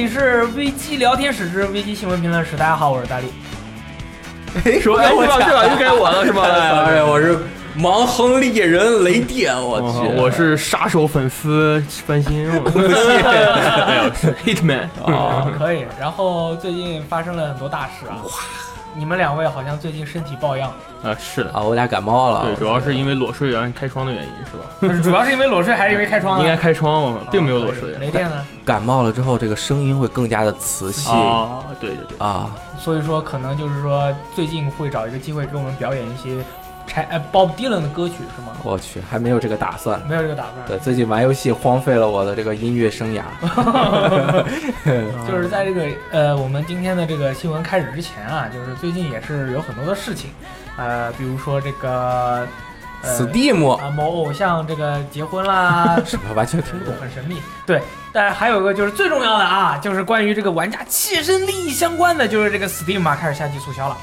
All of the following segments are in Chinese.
戏时光，这里是危机聊天室之危机新闻评论室。大家好，我是大力。说哎，是吧？是吧？又该我了是吧？哎，我是盲亨猎人雷电，我去，我是杀手粉丝翻新，没有是 Hitman 啊，可以。然后最近发生了很多大事啊。你们两位好像最近身体抱恙啊？是的啊，我俩感冒了。对，主要是因为裸睡然后开窗的原因，是吧？主要是因为裸睡还是因为开窗？应该开窗，并没有裸睡。雷电呢？感冒了之后，这个声音会更加的磁性啊！对对对啊！所以说，可能就是说，最近会找一个机会给我们表演一些。拆呃，Bob Dylan 的歌曲是吗？我去，还没有这个打算。没有这个打算。对，最近玩游戏荒废了我的这个音乐生涯。就是在这个呃，我们今天的这个新闻开始之前啊，就是最近也是有很多的事情，呃，比如说这个 Steam 啊，某偶像这个结婚啦，什么完全听不懂，很神秘。对，但是还有一个就是最重要的啊，就是关于这个玩家切身利益相关的，就是这个 Steam 啊开始夏季促销了。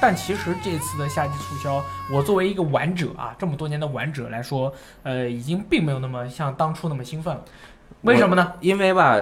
但其实这次的夏季促销，我作为一个玩者啊，这么多年的玩者来说，呃，已经并没有那么像当初那么兴奋了。为什么呢？因为吧，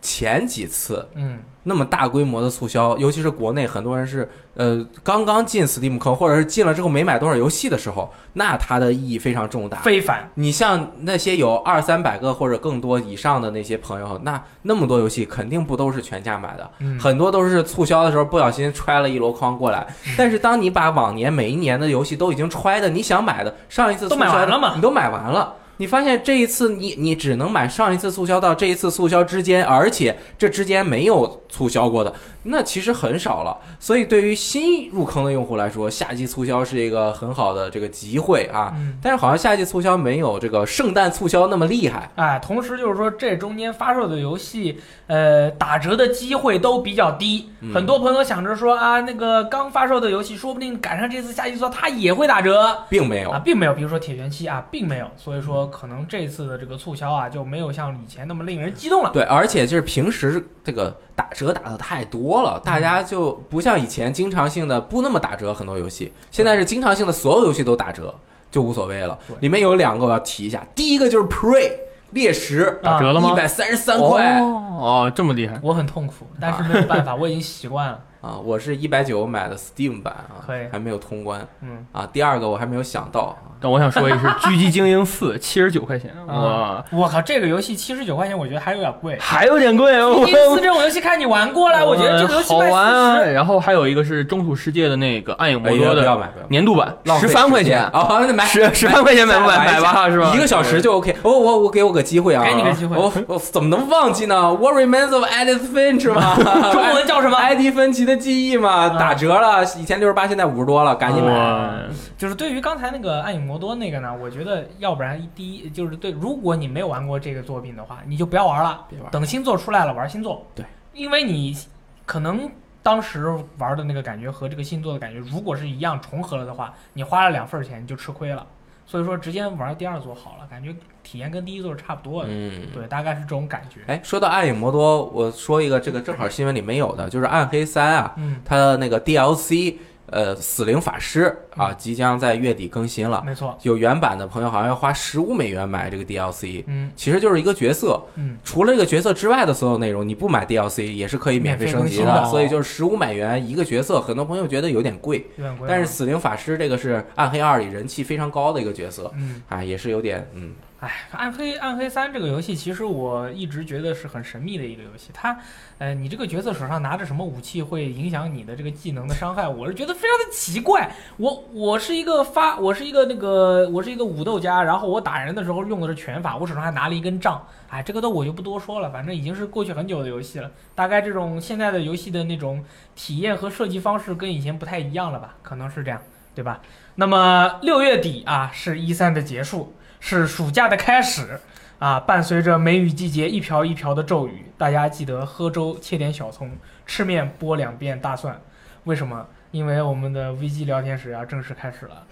前几次，嗯。那么大规模的促销，尤其是国内很多人是呃刚刚进 Steam 坑，或者是进了之后没买多少游戏的时候，那它的意义非常重大，非凡。你像那些有二三百个或者更多以上的那些朋友，那那么多游戏肯定不都是全价买的，很多都是促销的时候不小心揣了一箩筐过来。但是当你把往年每一年的游戏都已经揣的你想买的上一次都买完了嘛？你都买完了。你发现这一次你你只能买上一次促销到这一次促销之间，而且这之间没有促销过的。那其实很少了，所以对于新入坑的用户来说，夏季促销是一个很好的这个机会啊。但是好像夏季促销没有这个圣诞促销那么厉害。哎，同时就是说这中间发售的游戏，呃，打折的机会都比较低。很多朋友想着说啊，那个刚发售的游戏，说不定赶上这次夏季促销，它也会打折，并没有啊，并没有。比如说铁拳七啊，并没有。所以说可能这次的这个促销啊，就没有像以前那么令人激动了。对，而且就是平时这个。打折打的太多了，大家就不像以前经常性的不那么打折，很多游戏现在是经常性的所有游戏都打折，就无所谓了。里面有两个我要提一下，第一个就是 Prey 猎食打折了吗？一百三十三块哦，这么厉害，我很痛苦，但是没有办法，我已经习惯了。啊，我是一百九买的 Steam 版啊，可以，还没有通关。嗯，啊，第二个我还没有想到，但我想说一是《狙击精英四》七十九块钱，哇，我靠，这个游戏七十九块钱，我觉得还有点贵，还有点贵。第四这种游戏，看你玩过了，我觉得这个游戏好玩啊。然后还有一个是《中土世界》的那个《暗影魔多》的年度版，十三块钱啊，那买十十三块钱买不买？买吧，是吧？一个小时就 OK。我我我给我个机会啊，给你个机会。我我怎么能忘记呢？What remains of Edith Finch 吗？中文叫什么？艾迪芬奇的记忆嘛？打折了，以前六十八，现在五十多了，赶紧买。就是对于刚才那个《暗影魔多》那个呢，我觉得要不然第一就是对，如果你没有玩过这个作品的话，你就不要玩了。等新作出来了玩新作。对，因为你可能当时玩的那个感觉和这个新作的感觉，如果是一样重合了的话，你花了两份钱你就吃亏了。所以说，直接玩第二座好了，感觉体验跟第一座是差不多的。嗯，对，大概是这种感觉。哎，说到暗影魔多，我说一个这个正好新闻里没有的，就是暗黑三啊，它的那个 DLC。呃，死灵法师啊，即将在月底更新了。没错，有原版的朋友好像要花十五美元买这个 DLC。嗯，其实就是一个角色。嗯，除了这个角色之外的所有内容，你不买 DLC 也是可以免费升级的。所以就是十五美元一个角色，很多朋友觉得有点贵。有点贵。但是死灵法师这个是暗黑二里人气非常高的一个角色。嗯，啊，也是有点嗯。哎，暗黑暗黑三这个游戏，其实我一直觉得是很神秘的一个游戏。它，呃，你这个角色手上拿着什么武器会影响你的这个技能的伤害？我是觉得非常的奇怪。我我是一个发，我是一个那个，我是一个武斗家，然后我打人的时候用的是拳法，我手上还拿了一根杖。哎，这个都我就不多说了，反正已经是过去很久的游戏了。大概这种现在的游戏的那种体验和设计方式跟以前不太一样了吧？可能是这样，对吧？那么六月底啊，是一三的结束。是暑假的开始，啊，伴随着梅雨季节一瓢一瓢的骤雨，大家记得喝粥切点小葱，吃面剥两遍大蒜。为什么？因为我们的危机聊天室要正式开始了。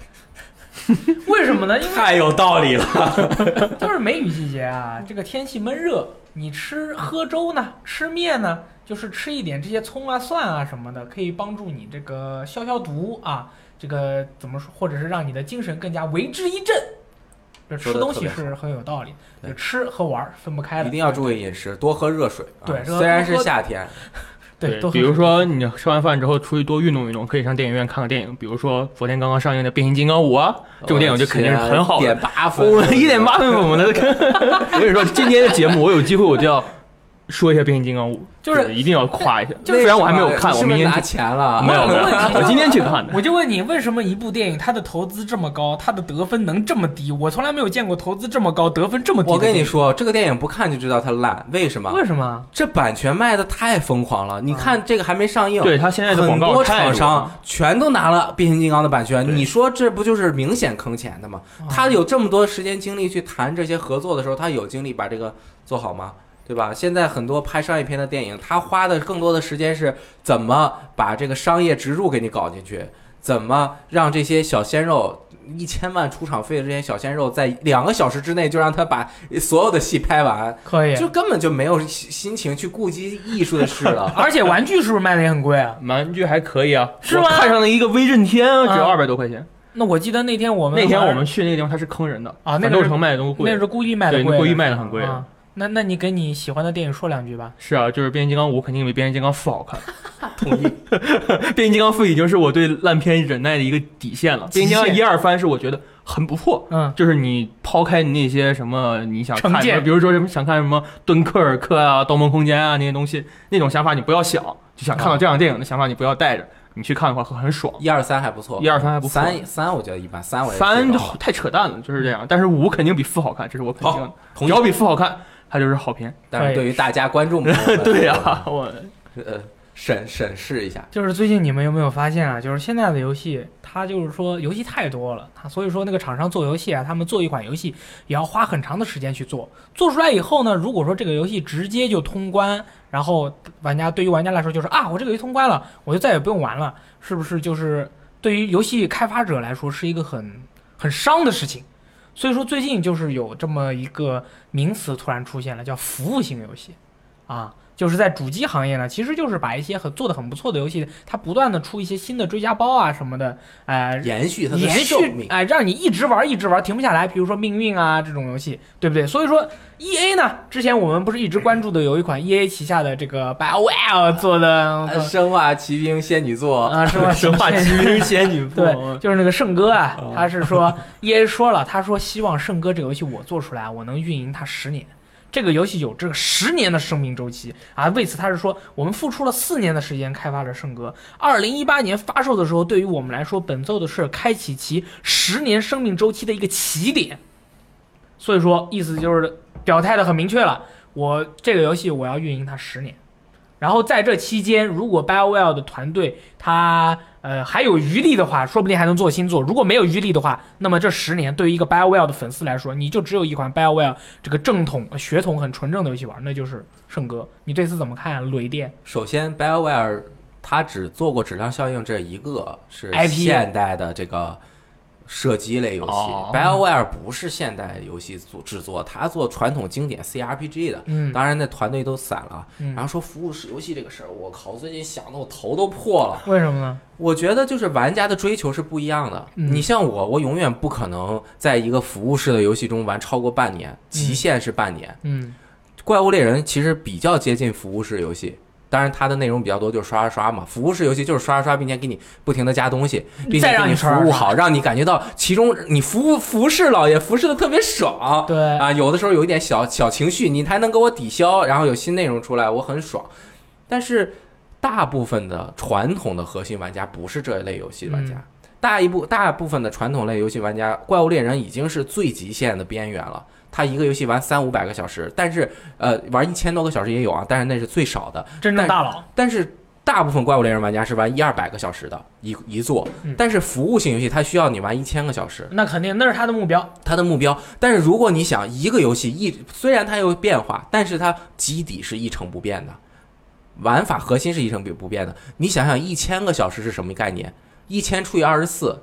为什么呢？因为 太有道理了，就是梅雨季节啊，这个天气闷热，你吃喝粥呢，吃面呢，就是吃一点这些葱啊、蒜啊什么的，可以帮助你这个消消毒啊，这个怎么说，或者是让你的精神更加为之一振。这吃东西是很有道理，吃和玩分不开的。一定要注意饮食，多喝热水。对，虽然是夏天。对，比如说你吃完饭之后出去多运动运动，可以上电影院看个电影。比如说昨天刚刚上映的《变形金刚五》啊，这种电影就肯定是很好的，一点八分，一点八分，我们的。我跟你说，今天的节目我有机会我就要。说一下变形金刚五，就是一定要夸一下。虽然我还没有看，我明天拿钱了。没有没有，我今天去看的。我就问你，为什么一部电影它的投资这么高，它的得分能这么低？我从来没有见过投资这么高，得分这么低。我跟你说，这个电影不看就知道它烂，为什么？为什么？这版权卖的太疯狂了。你看这个还没上映，对他现在的很多厂商全都拿了变形金刚的版权。你说这不就是明显坑钱的吗？他有这么多时间精力去谈这些合作的时候，他有精力把这个做好吗？对吧？现在很多拍商业片的电影，他花的更多的时间是怎么把这个商业植入给你搞进去，怎么让这些小鲜肉一千万出场费的这些小鲜肉在两个小时之内就让他把所有的戏拍完，可以，就根本就没有心情去顾及艺术的事了。而且玩具是不是卖的也很贵啊？玩具还可以啊，是吗？看上了一个威震天，只要二百多块钱。那我记得那天我们那天我们去那个地方，他是坑人的啊，那个城卖的东西贵，那是故意卖的贵，故意卖的很贵。那那你给你喜欢的电影说两句吧。是啊，就是变形金刚五肯定比变形金刚四好看。同意。变形金刚四已经是我对烂片忍耐的一个底线了。变形金刚一二番是我觉得很不错。嗯。就是你抛开你那些什么你想看的，比如说什么想看什么敦刻尔克啊、盗梦空间啊那些东西，那种想法你不要想，就想看到这样电影的想法你不要带着，你去看的话会很爽。一二三还不错。一二三还不错。三三我觉得一般，三我三太扯淡了，就是这样。但是五肯定比四好看，这是我肯定的。只要比四好看。它就是好片，但是对于大家观众们，对呀，我呃审审视一下。就是最近你们有没有发现啊？就是现在的游戏，它就是说游戏太多了，它所以说那个厂商做游戏啊，他们做一款游戏也要花很长的时间去做。做出来以后呢，如果说这个游戏直接就通关，然后玩家对于玩家来说就是啊，我这个游戏通关了，我就再也不用玩了，是不是？就是对于游戏开发者来说是一个很很伤的事情。所以说，最近就是有这么一个名词突然出现了，叫服务型游戏，啊。就是在主机行业呢，其实就是把一些很做的很不错的游戏，它不断的出一些新的追加包啊什么的，哎，延续它的延续，哎，让你一直玩一直玩停不下来。比如说命运啊这种游戏，对不对？所以说 E A 呢，之前我们不是一直关注的有一款 E A 旗下的这个 BioWare 做的生化奇兵仙女座啊，生化 生化奇兵 仙女座对，就是那个圣歌啊，他是说 E A 说了，他说希望圣歌这个游戏我做出来，我能运营它十年。这个游戏有这个十年的生命周期。啊，为此他是说，我们付出了四年的时间开发了圣歌，二零一八年发售的时候，对于我们来说，本作的是开启其十年生命周期的一个起点，所以说意思就是表态的很明确了，我这个游戏我要运营它十年，然后在这期间，如果 BioWare 的团队他。呃，还有余力的话，说不定还能做新作。如果没有余力的话，那么这十年对于一个 BioWare 的粉丝来说，你就只有一款 BioWare 这个正统血统很纯正的游戏玩，那就是圣歌。你对此怎么看？雷电。首先，BioWare 它只做过质量效应这一个，是现代的这个。射击类游戏，BioWare 不是现代游戏做制作，他做传统经典 CRPG 的。嗯，当然那团队都散了。然后说服务式游戏这个事儿，我靠，最近想的我头都破了。为什么呢？我觉得就是玩家的追求是不一样的。你像我，我永远不可能在一个服务式的游戏中玩超过半年，极限是半年。嗯，怪物猎人其实比较接近服务式游戏。当然，它的内容比较多，就是刷刷刷嘛。服务式游戏就是刷刷刷，并且给你不停的加东西，并且让你服务好，让你感觉到其中你服务服侍老爷服侍的特别爽。对啊，有的时候有一点小小情绪，你才能给我抵消，然后有新内容出来，我很爽。但是大部分的传统的核心玩家不是这一类游戏玩家，大一部大部分的传统类游戏玩家，怪物猎人已经是最极限的边缘了。他一个游戏玩三五百个小时，但是呃，玩一千多个小时也有啊，但是那是最少的。真正大佬。但是大部分怪物猎人玩家是玩一二百个小时的一一座，但是服务性游戏它需要你玩一千个小时。那肯定，那是他的目标。他的目标。但是如果你想一个游戏一虽然它有变化，但是它基底是一成不变的，玩法核心是一成不变的。你想想一千个小时是什么概念？一千除以二十四，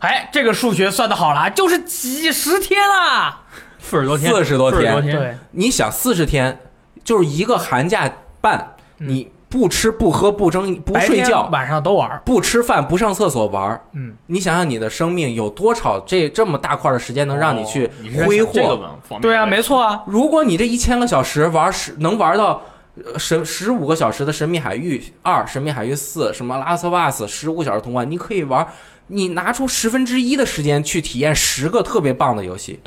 哎，这个数学算的好了，就是几十天啦。四十多天，四十多天，对，你想四十天，就是一个寒假半，你不吃不喝不争不睡觉，晚上都玩儿。不吃饭不上厕所玩儿。嗯，你想想你的生命有多少这这么大块的时间能让你去挥霍？对啊，没错啊。如果你这一千个小时玩十能玩到。呃十十五个小时的《神秘海域二》《神秘海域四》什么《拉斯瓦斯》十五小时通关，你可以玩，你拿出十分之一的时间去体验十个特别棒的游戏。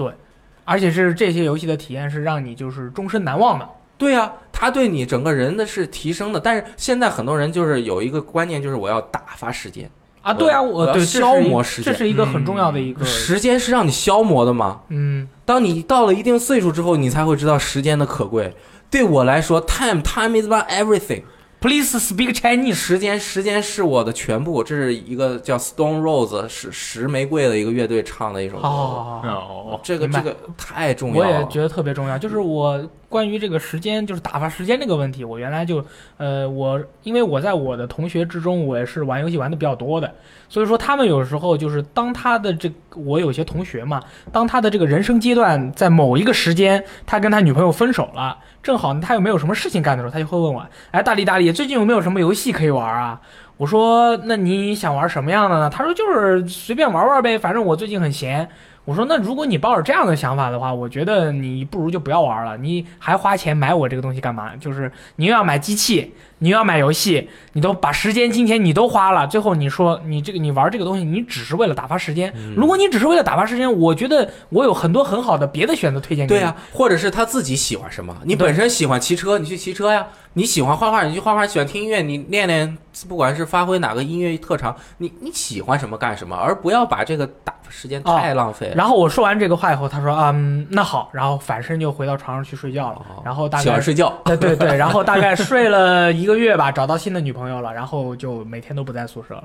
而且是这些游戏的体验是让你就是终身难忘的。对呀、它对你整个人的是提升的。但是现在很多人就是有一个观念，就是我要打发时间，啊，对啊，我我要对消磨时间这是一个很重要的一个，时间是让你消磨的吗？嗯，当你到了一定岁数之后，你才会知道时间的可贵。对我来说，time time is about everything。Please speak Chinese。时间，时间是我的全部。这是一个叫 Stone Rose 石石玫瑰的一个乐队唱的一首歌。哦，这个这个太重要了我了。也觉得特别重要。就是我关于这个时间，就是打发时间这个问题，我原来就，呃，我因为我在我的同学之中，我也是玩游戏玩的比较多的，所以说他们有时候就是当他的这我有些同学嘛，当他的这个人生阶段在某一个时间，他跟他女朋友分手了，正好他又没有什么事情干的时候，他就会问我，哎，大力大力，最近有没有什么游戏可以玩啊？我说，那你想玩什么样的呢？他说就是随便玩玩呗，反正我最近很闲。我说，那如果你抱着这样的想法的话，我觉得你不如就不要玩了。你还花钱买我这个东西干嘛？就是你又要买机器，你要买游戏，你都把时间、金钱你都花了，最后你说你这个你玩这个东西，你只是为了打发时间。如果你只是为了打发时间，我觉得我有很多很好的别的选择推荐给你。对呀、或者是他自己喜欢什么？你本身喜欢骑车，你去骑车呀；你喜欢画画，你去画画；喜欢听音乐，你练练，不管是发挥哪个音乐特长，你你喜欢什么干什么，而不要把这个打发时间太浪费了。然后我说完这个话以后，他说嗯，那好，然后反身就回到床上去睡觉了。哦然后大概喜欢睡觉，对对对，然后大概睡了一个月吧，找到新的女朋友了，然后就每天都不在宿舍了。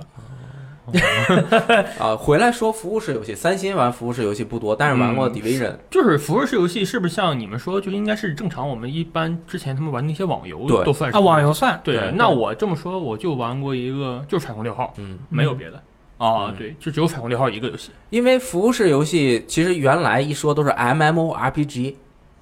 啊，回来说服务式游戏，三星玩服务式游戏不多，但是玩过嗯 Division，、就是服务式游戏是不是像你们说，就应该是正常我们一般之前他们玩那些网游都算是网游算对。对，那我这么说，我就玩过一个，就是彩虹六号，嗯，没有别的。啊嗯，对，就只有彩虹六号一个游戏。因为服务式游戏其实原来一说都是 MMORPG，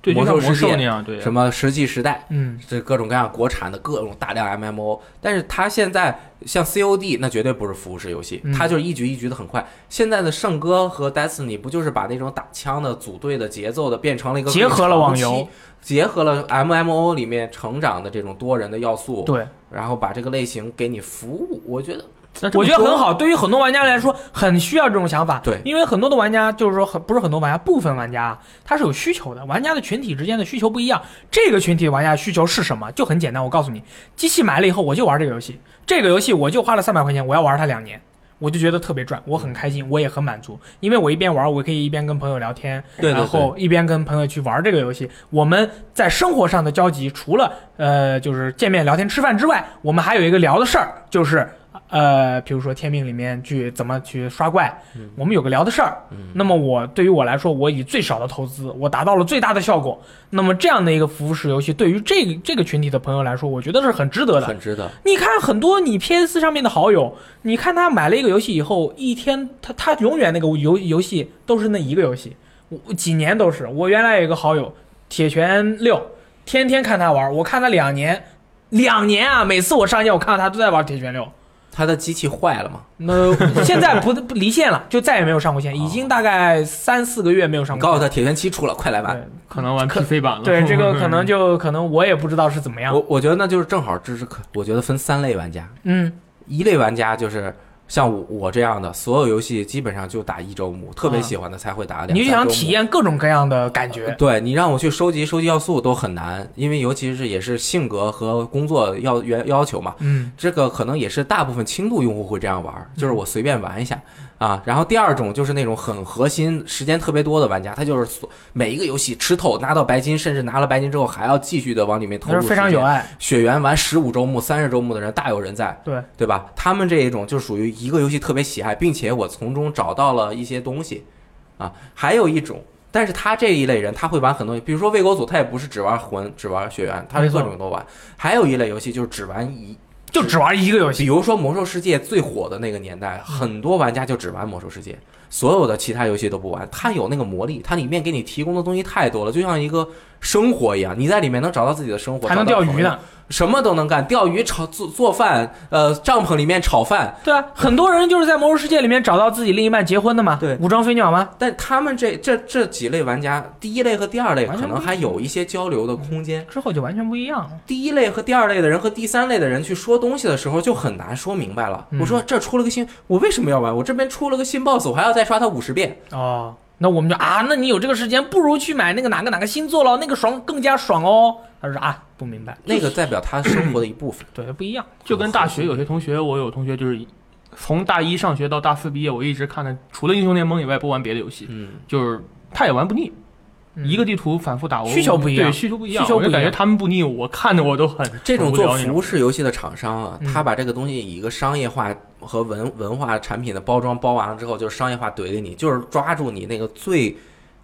对，就魔兽世界兽那样，对。什么石器时代，嗯，这各种各样国产的各种大量 MMO，但是它现在像 COD 那绝对不是服务式游戏，嗯它就是一局一局的很快。现在的圣歌和 Destiny 不就是把那种打枪的组队的节奏的变成了一个结合了网游结合了 MMO 里面成长的这种多人的要素，对，然后把这个类型给你服务，我觉得我觉得很好。对于很多玩家来说，很需要这种想法。对因为很多的玩家就是说很不是很多玩家，部分玩家他是有需求的，玩家的群体之间的需求不一样。这个群体玩家需求是什么？就很简单，我告诉你，机器买了以后我就玩这个游戏，这个游戏我就花了三百块钱，我要玩它两年。我就觉得特别赚，我很开心，我也很满足，因为我一边玩，我可以一边跟朋友聊天，对对然后一边跟朋友去玩这个游戏。我们在生活上的交集，除了呃就是见面聊天吃饭之外，我们还有一个聊的事儿，就是呃比如说天命里面去怎么去刷怪，嗯我们有个聊的事儿。嗯那么我对于我来说，我以最少的投资，我达到了最大的效果。那么这样的一个服务式游戏，对于这个这个群体的朋友来说，我觉得是很值得的。很值得。你看很多你 PS 上面的好友，你看他买了一个游戏以后，一天他他永远那个游游戏都是那一个游戏，我几年都是。我原来有一个好友铁拳六，天天看他玩，我看他两年，两年啊，每次我上线我看到他都在玩铁拳六。他的机器坏了吗？那现在不不离线了，就再也没有上过线，已经大概三四个月没有上过告诉他铁拳七出了，快来玩。可能玩 PC 版了。对，这个可能就可能我也不知道是怎么样。我我觉得那就是正好支持可，我觉得分三类玩家，嗯，一类玩家就是像我我这样的，所有游戏基本上就打一周目，特别啊喜欢的才会打两。你就想体验各种各样的感觉。对你让我去收集收集要素都很难，因为尤其是也是性格和工作要原要求嘛。嗯，这个可能也是大部分轻度用户会这样玩，就是我随便玩一下啊。然后第二种就是那种很核心、时间特别多的玩家，他就是所每一个游戏吃透，拿到白金，甚至拿了白金之后还要继续的往里面投入。是非常有。爱。血缘玩十五周目、三十周目的人大有人在，对，对吧？他们这一种就属于一个游戏特别喜爱，并且我从中找到了一些东西啊。还有一种，但是他这一类人他会玩很多，比如说魏国组，他也不是只玩魂、只玩血缘，他是各种都玩。还有一类游戏就是只玩一，就只玩一个游戏。比如说魔兽世界最火的那个年代，很多玩家就只玩魔兽世界，所有的其他游戏都不玩。它有那个魔力，它里面给你提供的东西太多了，就像一个生活一样，你在里面能找到自己的生活，还能钓鱼呢，什么都能干，钓鱼、炒做做饭，呃，帐篷里面炒饭。对啊，很多人就是在魔兽世界里面找到自己另一半结婚的嘛，对武装飞鸟吗？但他们这这这几类玩家，第一类和第二类可能还有一些交流的空间。之后就完全不一样了。第一类和第二类的人和第三类的人去说东西的时候，就很难说明白了。嗯我说这出了个新，我为什么要玩？我这边出了个新 BOSS，我还要再刷它五十遍。哦，那我们就啊，那你有这个时间，不如去买那个哪个哪个星座了，那个爽更加爽哦。他说啊，不明白，那个代表他生活的一部分。对不一样。就跟大学有些同学，我有同学就是从大一上学到大四毕业，我一直看的除了英雄联盟以外不玩别的游戏，嗯，就是他也玩不腻。嗯。一个地图反复打，我需求不一样。对需求不一样，需求不一样。我就感觉他们不腻，我看着我都很这种做服务式游戏的厂商啊，嗯。他把这个东西以一个商业化和文文化产品的包装包完了之后，就是商业化怼给你，就是抓住你那个最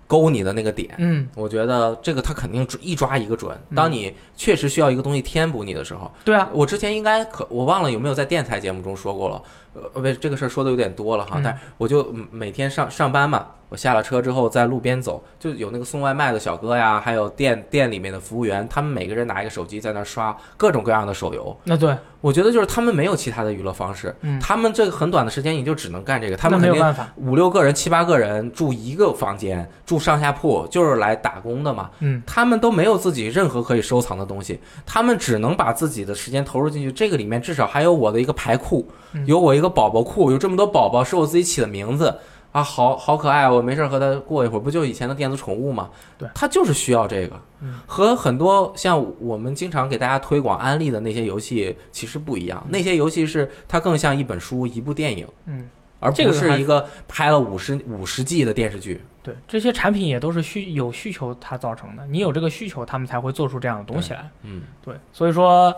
勾你的那个点。嗯，我觉得这个他肯定一抓一个准。当你确实需要一个东西填补你的时候，对啊，我之前应该可我忘了有没有在电台节目中说过了，呃，为这个事儿说的有点多了哈，嗯但我就嗯每天上上班嘛，我下了车之后在路边走，就有那个送外卖的小哥呀，还有店店里面的服务员，他们每个人拿一个手机在那刷各种各样的手游。那对，我觉得就是他们没有其他的娱乐方式，嗯他们这个很短的时间也就只能干这个，他们肯定没有办法。五六个人、七八个人住一个房间，住上下铺，就是来打工的嘛。嗯，他们都没有自己任何可以收藏的东西，他们只能把自己的时间投入进去。这个里面至少还有我的一个牌库嗯，有我一个宝宝库，有这么多宝宝是我自己起的名字啊，好好可爱。我没事儿和它过一会儿，不就以前的电子宠物吗？对，它就是需要这个嗯。和很多像我们经常给大家推广安利的那些游戏其实不一样，那些游戏是它更像一本书、一部电影。嗯，而不是一个拍了五十五十季的电视剧。对，这些产品也都是需有需求它造成的，你有这个需求，他们才会做出这样的东西来。嗯，对，所以说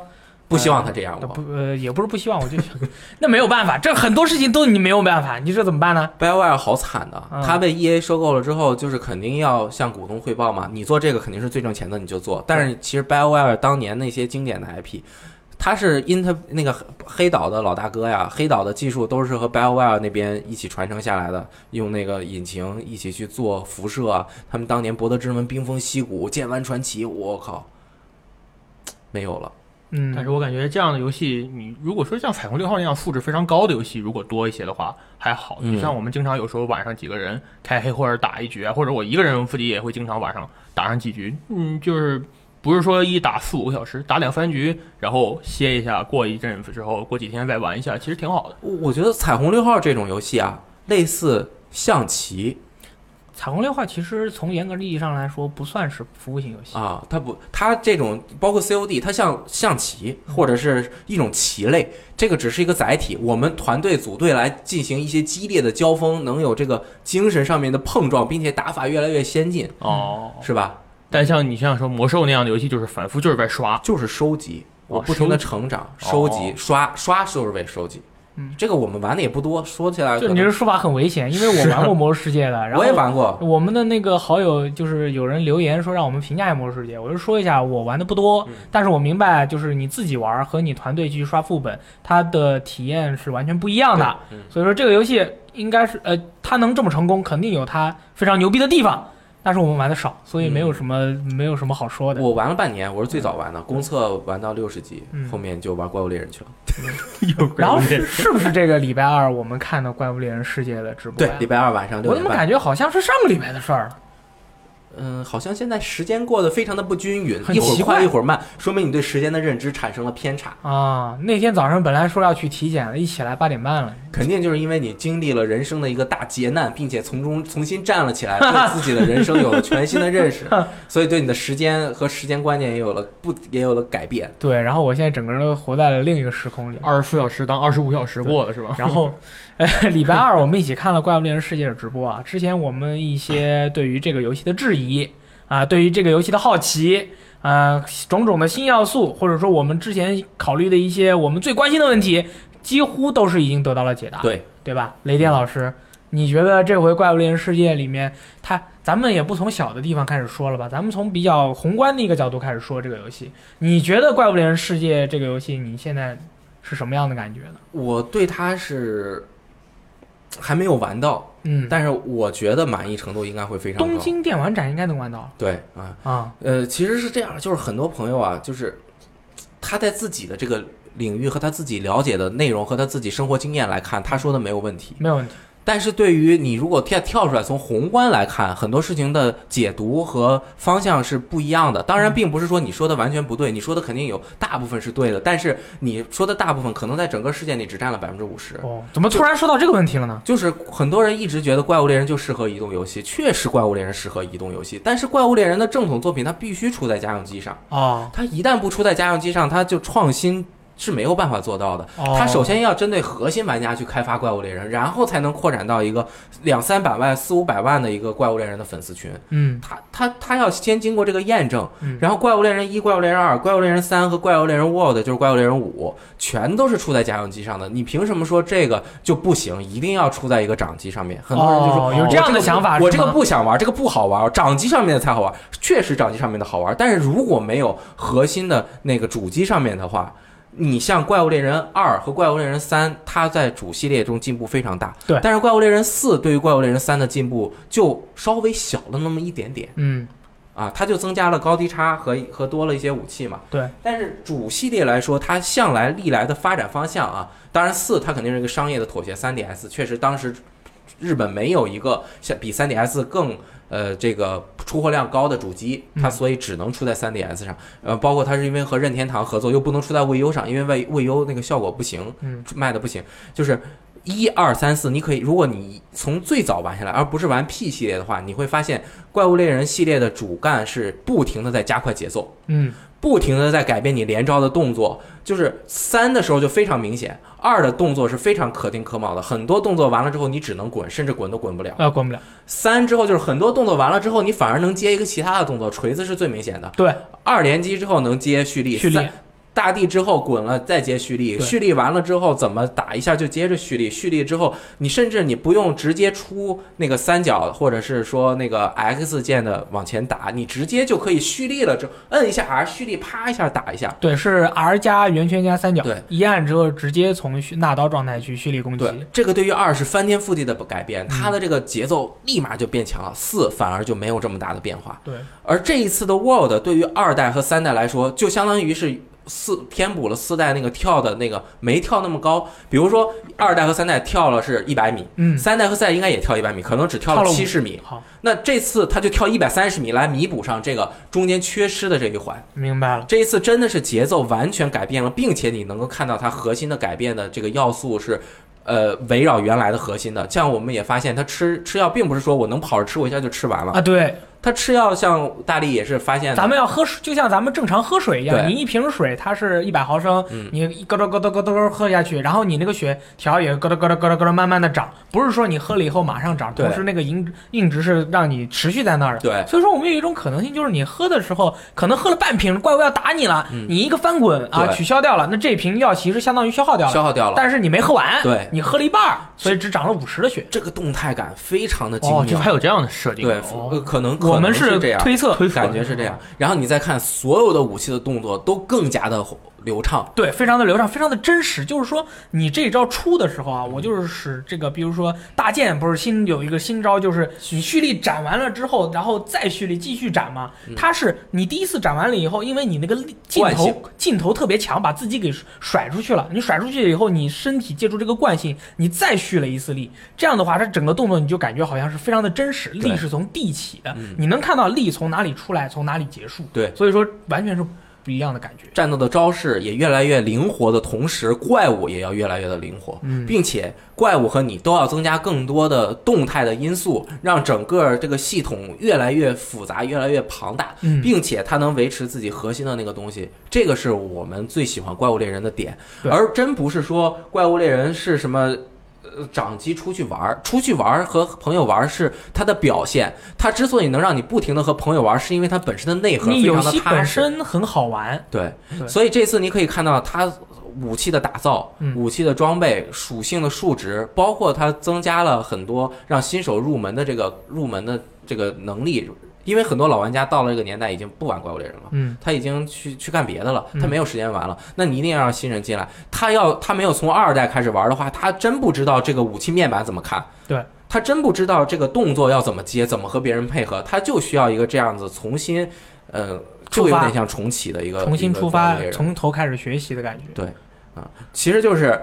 不希望他这样呃我。不呃也不是不希望，我就想 那没有办法，这很多事情都你没有办法，你这怎么办呢？BioWare 好惨的，嗯他被 EA 收购了之后，就是肯定要向股东汇报嘛。你做这个肯定是最挣钱的，你就做。但是其实 BioWare 当年那些经典的 IP，他是 Inter 那个黑岛的老大哥呀，黑岛的技术都是和 BioWare 那边一起传承下来的，用那个引擎一起去做辐射啊。他们当年博德之门、冰封溪谷、剑湾传奇，我靠，没有了。嗯，但是我感觉这样的游戏，你如果说像彩虹六号那样素质非常高的游戏，如果多一些的话还好。嗯就像我们经常有时候晚上几个人开黑或者打一局啊，或者我一个人用腹肌也会经常晚上打上几局。嗯，就是不是说一打四五个小时，打两三局，然后歇一下，过一阵子之后，过几天再玩一下，其实挺好的。我我觉得彩虹六号这种游戏啊，类似象棋彩虹六号其实从严格意义上来说不算是服务型游戏。啊，它不，它这种包括 COD，它像象棋或者是一种棋类，这个只是一个载体。我们团队组队来进行一些激烈的交锋，能有这个精神上面的碰撞，并且打法越来越先进，哦，是吧？但像你像说魔兽那样的游戏，就是反复就是在刷。就是收集，我哦不停的成长，收集哦刷刷就是为收集。嗯，这个我们玩的也不多，说起来就你这说法很危险，因为我玩过魔兽世界的，然后我也玩过，我们的那个好友就是有人留言说让我们评价一下魔兽世界，我就说一下，我玩的不多，嗯。但是我明白就是你自己玩和你团队继续刷副本，它的体验是完全不一样的。嗯。所以说这个游戏应该是呃，它能这么成功，肯定有它非常牛逼的地方。但是我们玩的少，所以没有什么、没有什么好说的。我玩了半年，我是最早玩的，公测玩到六十级，嗯后面就玩怪物猎人去了。然后是是不是这个礼拜二我们看的《怪物猎人世界》的直播，？对礼拜二晚上六我怎么。感觉好像是上个礼拜的事儿了？嗯，好像现在时间过得非常的不均匀，一会儿很奇怪快一会儿慢，说明你对时间的认知产生了偏差。啊，那天早上本来说要去体检的，一起来八点半了。肯定就是因为你经历了人生的一个大劫难，并且从中重新站了起来，对自己的人生有了全新的认识，所以对你的时间和时间观念也有了不也有了改变。对，然后我现在整个人都活在了另一个时空里。二十四小时当二十五小时过了是吧？然后，呃，礼拜二我们一起看了《怪物猎人世界》的直播啊。之前我们一些对于这个游戏的质疑啊，对于这个游戏的好奇啊，种种的新要素，或者说我们之前考虑的一些我们最关心的问题，几乎都是已经得到了解答，对，对吧？雷电老师，你觉得这回《怪物猎人世界》里面，它咱们也不从小的地方开始说了吧，咱们从比较宏观的一个角度开始说这个游戏。你觉得《怪物猎人世界》这个游戏，你现在是什么样的感觉呢？我对它是还没有玩到，嗯，但是我觉得满意程度应该会非常高。东京电玩展应该能玩到对啊，啊。呃，其实是这样，就是很多朋友啊，就是他在自己的这个领域和他自己了解的内容和他自己生活经验来看，他说的没有问题。没有问题。但是对于你如果跳跳出来，从宏观来看，很多事情的解读和方向是不一样的。当然，并不是说你说的完全不对，你说的肯定有大部分是对的，但是你说的大部分可能在整个事件里只占了百分之五十。哦，怎么突然说到这个问题了呢？就是很多人一直觉得《怪物猎人》就适合移动游戏，确实《怪物猎人》适合移动游戏，但是《怪物猎人》的正统作品它必须出在家用机上，啊，它一旦不出在家用机上，它就创新。是没有办法做到的。哦它首先要针对核心玩家去开发怪物猎人，然后才能扩展到一个两三百万、四五百万的一个怪物猎人的粉丝群。嗯他他他要先经过这个验证，嗯然后怪物猎人一、怪物猎人二、怪物猎人三和怪物猎人 World 就是怪物猎人五，全都是出在家用机上的。你凭什么说这个就不行？一定要出在一个掌机上面？很多人就说、哦有这样的想法我这个不想玩，这个不好玩，掌机上面的才好玩。确实掌机上面的好玩，但是如果没有核心的那个主机上面的话。你像《怪物猎人二》和《怪物猎人三》，它在主系列中进步非常大，对但是《怪物猎人四》对于《怪物猎人三》的进步就稍微小了那么一点点。嗯，啊，它就增加了高低差和和多了一些武器嘛。对。但是主系列来说，它向来历来的发展方向啊，当然四它肯定是一个商业的妥协，3DS 确实当时日本没有一个像比 3DS 更呃这个出货量高的主机，它嗯所以只能出在 3DS 上。呃，包括它是因为和任天堂合作，又不能出在 VU 上，因为 V VU 那个效果不行，嗯，卖的不行，就是。一二三四，你可以，如果你从最早玩下来，而不是玩 P 系列的话，你会发现怪物猎人系列的主干是不停的在加快节奏，嗯，不停的在改变你连招的动作。就是三的时候就非常明显，二的动作是非常可丁可卯的，很多动作完了之后你只能滚，甚至滚都滚不了。啊，滚不了。三之后就是很多动作完了之后，你反而能接一个其他的动作，锤子是最明显的。对，二连击之后能接蓄力，蓄力三大地之后滚了再接蓄力，蓄力完了之后怎么打一下就接着蓄力，蓄力之后你甚至你不用直接出那个三角或者是说那个 X 键的往前打，你直接就可以蓄力了，之后摁一下 R 蓄力，啪一下打一下。对，是 R 加圆圈加三角，对，一按之后直接从蓄纳刀状态去蓄力攻击。对，这个对于二是翻天覆地的改变，它的这个节奏立马就变强了。四反而就没有这么大的变化。对，而这一次的 World 对于二代和三代来说，就相当于是四填补了四代那个跳的那个没跳那么高。比如说二代和三代跳了是一百米，嗯，三代和四代应该也跳一百米，可能只跳了七十米。好，那这次他就跳一百三十米来弥补上这个中间缺失的这一环。明白了。这一次真的是节奏完全改变了，并且你能够看到它核心的改变的这个要素是，呃，围绕原来的核心的。这样我们也发现，他吃吃药并不是说我能跑着吃我一下就吃完了，啊，对，它吃药像大力也是发现的，咱们要喝水，就像咱们正常喝水一样，你一瓶水它是一百毫升，嗯。你咯噔咯噔咯噔喝下去，然后你那个血条也咯噔咯噔咯噔咯噔慢慢的涨，不是说你喝了以后马上涨，同时那个硬硬值是让你持续在那儿。的。对。所以说我们有一种可能性，就是你喝的时候可能喝了半瓶，怪物要打你了，嗯。你一个翻滚啊取消掉了，那这瓶药其实相当于消耗掉了，消耗掉了。但是你没喝完，对。你喝了一半，所以只涨了五十的血。这个动态感非常的精哦，妙，就还有这样的设定。对，可能我们是这样，推测，推感觉是这样。然后你再看所有的武器的动作都更加的流畅，对，非常的流畅，非常的真实。就是说，你这一招出的时候啊，我就是使这个，比如说大剑不是新有一个新招，就是你蓄力斩完了之后，然后再蓄力继续斩嘛。它是你第一次斩完了以后，因为你那个力劲头劲头特别强，把自己给甩出去了。你甩出去以后，你身体借助这个惯性，你再蓄了一次力。这样的话，它整个动作你就感觉好像是非常的真实，力是从地起的，嗯你能看到力从哪里出来，从哪里结束。对所以说完全是不一样的感觉。战斗的招式也越来越灵活的同时，怪物也要越来越的灵活，嗯。并且怪物和你都要增加更多的动态的因素，让整个这个系统越来越复杂，越来越庞大，嗯。并且它能维持自己核心的那个东西，这个是我们最喜欢怪物猎人的点，而真不是说怪物猎人是什么。呃，掌机出去玩儿，出去玩儿和朋友玩儿是它的表现。它之所以能让你不停的和朋友玩儿，是因为它本身的内核非常的踏实。身很好玩，对，对所以这次你可以看到它武器的打造、嗯武器的装备、属性的数值，包括它增加了很多让新手入门的这个入门的这个能力。因为很多老玩家到了这个年代已经不玩怪物猎人了。嗯，他已经去去干别的了，嗯他没有时间玩了。那你一定要让新人进来。他要他没有从二代开始玩的话，他真不知道这个武器面板怎么看。对，他真不知道这个动作要怎么接，怎么和别人配合。他就需要一个这样子重新，呃，就有点像重启的一个重新出发从头开始学习的感觉。对，啊其实就是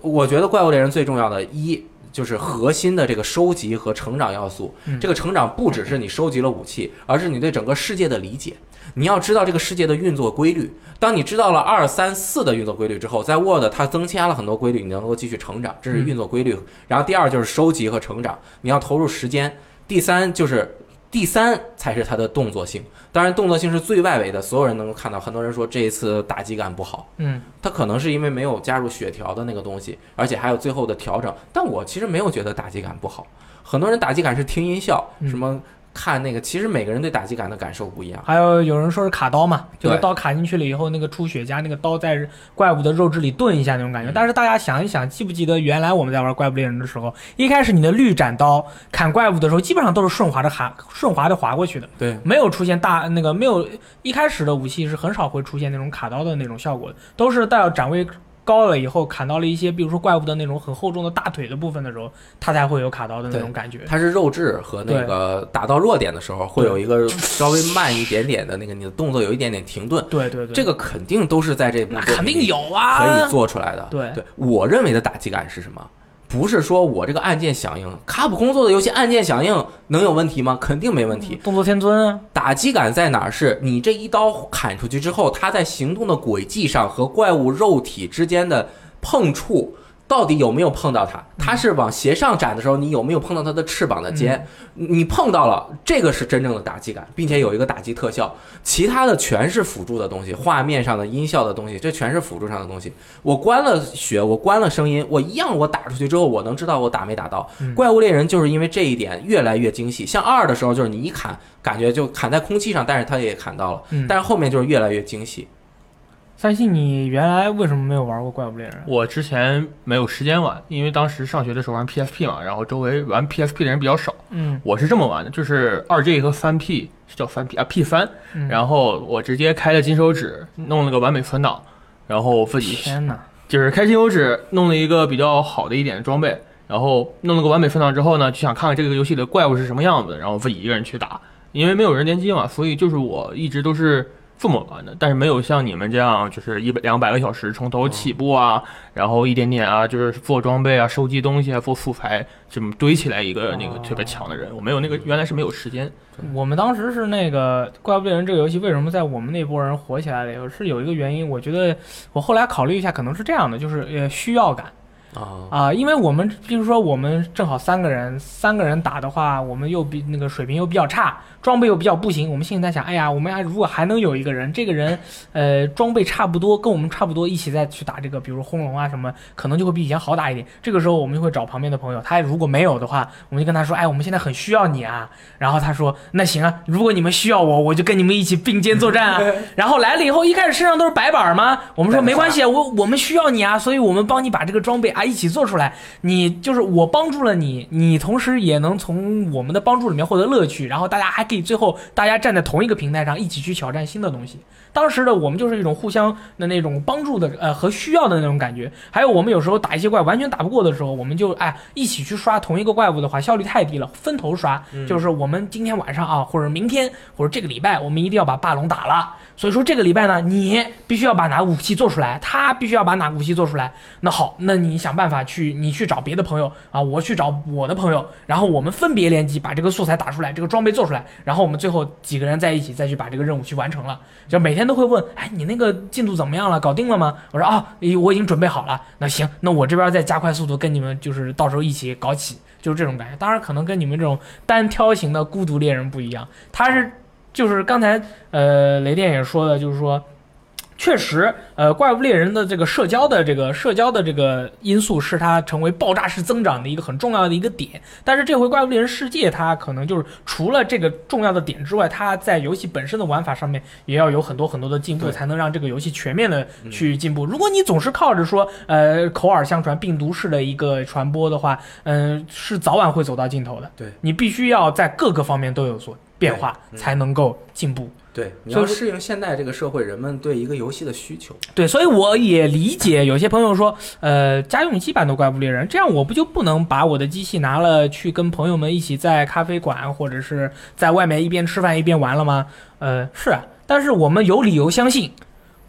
我觉得怪物猎人最重要的一就是核心的这个收集和成长要素。嗯这个成长不只是你收集了武器，而是你对整个世界的理解。你要知道这个世界的运作规律。当你知道了二三四的运作规律之后，在 Word 它增加了很多规律，你能够继续成长，这是运作规律。然后第二就是收集和成长，你要投入时间。第三就是第三才是它的动作性。当然，动作性是最外围的，所有人能够看到。很多人说这一次打击感不好，嗯，它可能是因为没有加入血条的那个东西，而且还有最后的调整。但我其实没有觉得打击感不好，很多人打击感是听音效，嗯什么看那个，其实每个人对打击感的感受不一样。还有有人说是卡刀嘛，就是刀卡进去了以后，那个出血加那个刀在怪物的肉质里炖一下那种感觉。嗯但是大家想一想，记不记得原来我们在玩怪物猎人的时候，一开始你的绿斩刀砍怪物的时候，基本上都是顺滑的滑顺滑的滑过去的，对，没有出现大那个没有一开始的武器是很少会出现那种卡刀的那种效果的，都是带有斩位高了以后砍到了一些，比如说怪物的那种很厚重的大腿的部分的时候，它才会有卡刀的那种感觉。它是肉质和那个打到弱点的时候，会有一个稍微慢一点点的那个，你的动作有一点点停顿。对对对，这个肯定都是在这部肯定有啊，可以做出来的。对对，我认为的打击感是什么？不是说我这个按键响应，卡普空做的游戏按键响应能有问题吗？肯定没问题。动作天尊啊，打击感在哪儿？是你这一刀砍出去之后，它在行动的轨迹上和怪物肉体之间的碰触，到底有没有碰到它？它是往斜上展的时候，你有没有碰到它的翅膀的尖？你碰到了，这个是真正的打击感，并且有一个打击特效。其他的全是辅助的东西，画面上的音效的东西，这全是辅助上的东西。我关了血，我关了声音，我一样，我打出去之后，我能知道我打没打到。嗯怪物猎人就是因为这一点越来越精细。像二的时候，就是你一砍，感觉就砍在空气上，但是它也砍到了。嗯，但是后面就是越来越精细。三星，你原来为什么没有玩过怪物猎人？我之前没有时间玩，因为当时上学的时候玩 PSP 嘛，然后周围玩 PSP 的人比较少。嗯我是这么玩的，就是二 G 和三 P 是叫三 P 啊 P 三，嗯，然后我直接开了金手指，弄了个完美存档，然后自己天哪，就是开金手指弄了一个比较好的一点的装备，然后弄了个完美存档之后呢，就想看看这个游戏的怪物是什么样子，然后自己一个人去打，因为没有人联机嘛，所以就是我一直都是这么玩的，但是没有像你们这样就是一百两百个小时从头起步啊，然后一点点啊，就是做装备啊、收集东西啊、做素材，这么堆起来一个那个特别强的人，我没有那个原来是没有时间，我们当时是那个怪物猎人这个游戏为什么在我们那波人火起来了以后，是有一个原因，我觉得我后来考虑一下，可能是这样的，就是呃需要感。啊，啊，因为我们比如说我们正好三个人，三个人打的话，我们又比那个水平又比较差，装备又比较不行，我们心里在想，哎呀，我们还如果还能有一个人，这个人呃装备差不多，跟我们差不多，一起再去打这个，比如轰龙啊什么，可能就会比以前好打一点。这个时候我们就会找旁边的朋友，他如果没有的话，我们就跟他说，哎，我们现在很需要你啊。然后他说，那行啊，如果你们需要我，我就跟你们一起并肩作战啊。然后来了以后，一开始身上都是白板吗？我们说没关系，我我们需要你啊，所以我们帮你把这个装备啊一起做出来。你就是我帮助了你，你同时也能从我们的帮助里面获得乐趣，然后大家还可以最后大家站在同一个平台上一起去挑战新的东西。当时的我们就是一种互相的那种帮助的呃和需要的那种感觉。还有我们有时候打一些怪完全打不过的时候，我们就哎一起去刷同一个怪物的话，效率太低了，分头刷。就是我们今天晚上啊，或者明天或者这个礼拜，我们一定要把霸龙打了。所以说这个礼拜呢，你必须要把哪个武器做出来，他必须要把哪个武器做出来。那好，那你想办法去，你去找别的朋友啊，我去找我的朋友，然后我们分别联机把这个素材打出来，这个装备做出来，然后我们最后几个人在一起再去把这个任务去完成了。就每天都会问，哎，你那个进度怎么样了？搞定了吗？我说啊，我已经准备好了。那行，那我这边再加快速度，跟你们就是到时候一起搞起，就是这种感觉。当然，可能跟你们这种单挑型的孤独猎人不一样，他是就是刚才呃雷电也说的，就是说。确实，呃，怪物猎人的这个社交的这个社交的这个因素是它成为爆炸式增长的一个很重要的一个点。但是这回怪物猎人世界，它可能就是除了这个重要的点之外，它在游戏本身的玩法上面也要有很多很多的进步，才能让这个游戏全面的去进步。如果你总是靠着说，呃，口耳相传、病毒式的一个传播的话，嗯、是早晚会走到尽头的。对你必须要在各个方面都有所变化，才能够进步。对，你所以要适应现在这个社会人们对一个游戏的需求。对，所以我也理解有些朋友说，呃，家用机版的怪物猎人，这样我不就不能把我的机器拿了去跟朋友们一起在咖啡馆或者是在外面一边吃饭一边玩了吗？呃，是啊。但是我们有理由相信，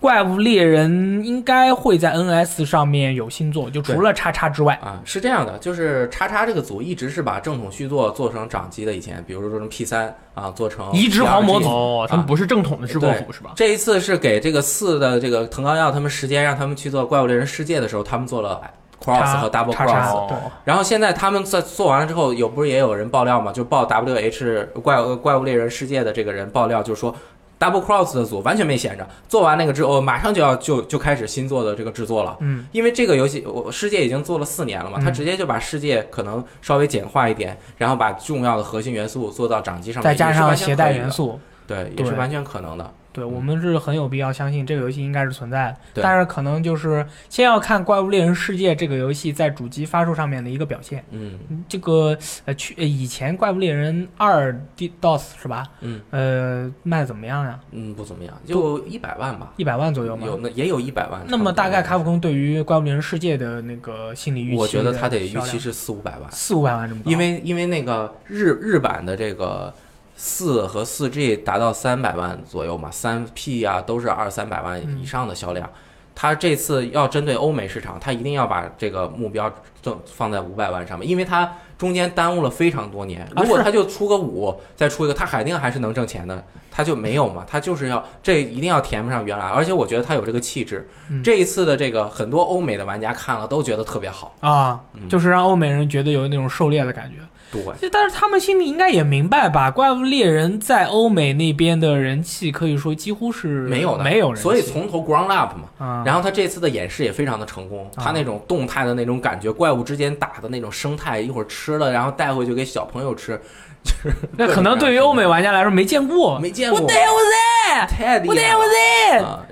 怪物猎人应该会在 NS 上面有新作，就除了叉叉之外。啊，是这样的，就是叉叉这个组一直是把正统续作做成掌机的，以前比如说做成 P 三啊，做成移植狂魔组哦，他们不是正统的制作组是吧？这一次是给这个四的这个藤冈耀他们时间，让他们去做怪物猎人世界的时候，他们做了 cross 和 double 叉叉 cross。然后现在他们在做完了之后，有不是也有人爆料嘛？就爆 W H 怪物怪物猎人世界的这个人爆料，就是说 Double Cross 的组完全没闲着，做完那个之后，马上就要就就开始新做的这个制作了。嗯，因为这个游戏我世界已经做了四年了嘛，嗯他直接就把世界可能稍微简化一点，然后把重要的核心元素做到掌机上面，再加上携带元，素，对，也是完全可能的。对我们是很有必要相信这个游戏应该是存在的。但是可能就是先要看《怪物猎人世界》这个游戏在主机发售上面的一个表现。嗯这个呃，去呃以前《怪物猎人二 DOS 是吧？嗯呃，卖的怎么样呀？嗯，不怎么样，就一百万吧，一百万左右吗？有那也有一百万。那么大概卡普空，空对于《怪物猎人世界》的那个心理预期，我觉得他得预期是四五百万。四五百万这么高，因为因为那个日日版的这个四和四 G 达到三百万左右嘛，三 P 啊都是二三百万以上的销量。它这次要针对欧美市场，它一定要把这个目标正放在五百万上面，因为它中间耽误了非常多年。如果是它就出个五，再出一个，它肯定还是能挣钱的。它就没有嘛，它就是要这一定要填不上原来，而且我觉得它有这个气质。嗯这一次的这个很多欧美的玩家看了都觉得特别好。啊，嗯就是让欧美人觉得有那种狩猎的感觉。对，但是他们心里应该也明白吧，《怪物猎人》在欧美那边的人气可以说几乎是没有的，没有人气，所以从头 ground up 嘛。啊，然后他这次的演示也非常的成功，啊。他那种动态的那种感觉，怪物之间打的那种生态，一会儿吃了然后带回去给小朋友吃，就是那可能对于欧美玩家来说没见过，没见过，我得我得太厉我得害了。我得，啊！然后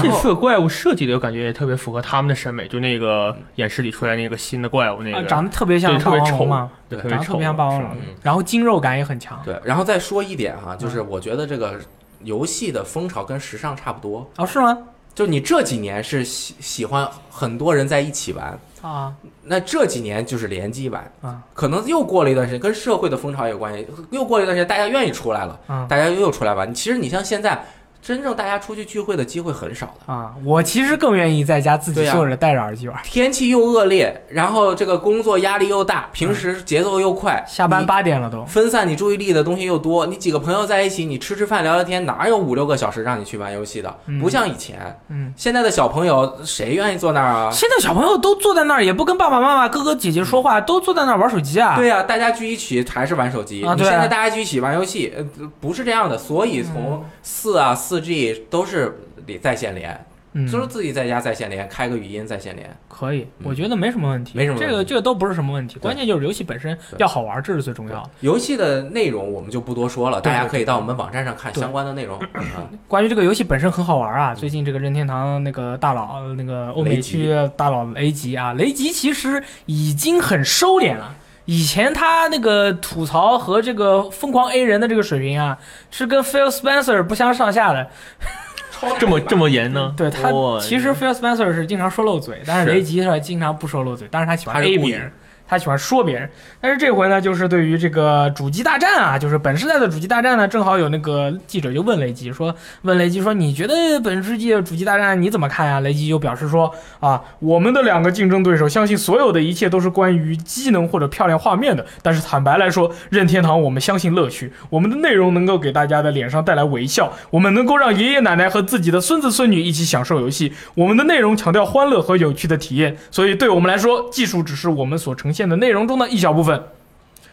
这次的怪物设计的我感觉也特别符合他们的审美，就那个演示里出来那个新的怪物那个，啊长得特别像特别丑王龙嘛，对特别丑长得特别像霸王龙嗯，然后筋肉感也很强。对，然后再说一点哈，就是嗯我觉得这个游戏的风潮跟时尚差不多，哦，是吗？就你这几年是喜喜欢很多人在一起玩，啊那这几年就是联机玩，啊可能又过了一段时间，跟社会的风潮有关系，又过了一段时间，大家愿意出来了。啊大家又出来玩。其实你像现在，真正大家出去聚会的机会很少的。啊！我其实更愿意在家自己坐着戴着耳机玩，天气又恶劣，然后这个工作压力又大，平时节奏又快，下班你八点了都。分散你注意力的东西又多，你几个朋友在一起，你吃吃饭聊聊天，哪有五六个小时让你去玩游戏的？嗯不像以前，嗯，现在的小朋友谁愿意坐那儿啊？现在小朋友都坐在那儿，也不跟爸爸妈妈、哥哥姐姐说话，都坐在那儿玩手机啊。对呀、大家聚一起还是玩手机。你现在大家聚一起玩游戏，呃，不是这样的。所以从四啊、四 G 都是得在线连，嗯，就是自己在家在线连，开个语音在线连。可以，嗯。我觉得没什么问题，没什么问题。这个这个都不是什么问题，关键就是游戏本身要好玩，这是最重要。的。游戏的内容我们就不多说了，大家可以到我们网站上看相关的内容。啊，关于这个游戏本身很好玩啊，最近这个任天堂那个大佬，那个欧美区大佬雷吉啊，雷吉其实已经很收敛了。以前他那个吐槽和这个疯狂 A 人的这个水平啊，是跟 Phil Spencer 不相上下的。这么这么严呢？对他其实 Phil Spencer 是经常说漏嘴，但是是雷吉他经常不说漏嘴，但是他喜欢 A 别人，他喜欢说别人。但是这回呢，就是对于这个主机大战啊，就是本世代的主机大战呢，正好有那个记者就问雷吉说，问雷吉说，你觉得本世纪的主机大战你怎么看呀、雷吉就表示说，啊，我们的两个竞争对手相信所有的一切都是关于机能或者漂亮画面的，但是坦白来说，任天堂我们相信乐趣，我们的内容能够给大家的脸上带来微笑，我们能够让爷爷奶奶和自己的孙子孙女一起享受游戏，我们的内容强调欢乐和有趣的体验，所以对我们来说，技术只是我们所呈现的内容中的一小部分。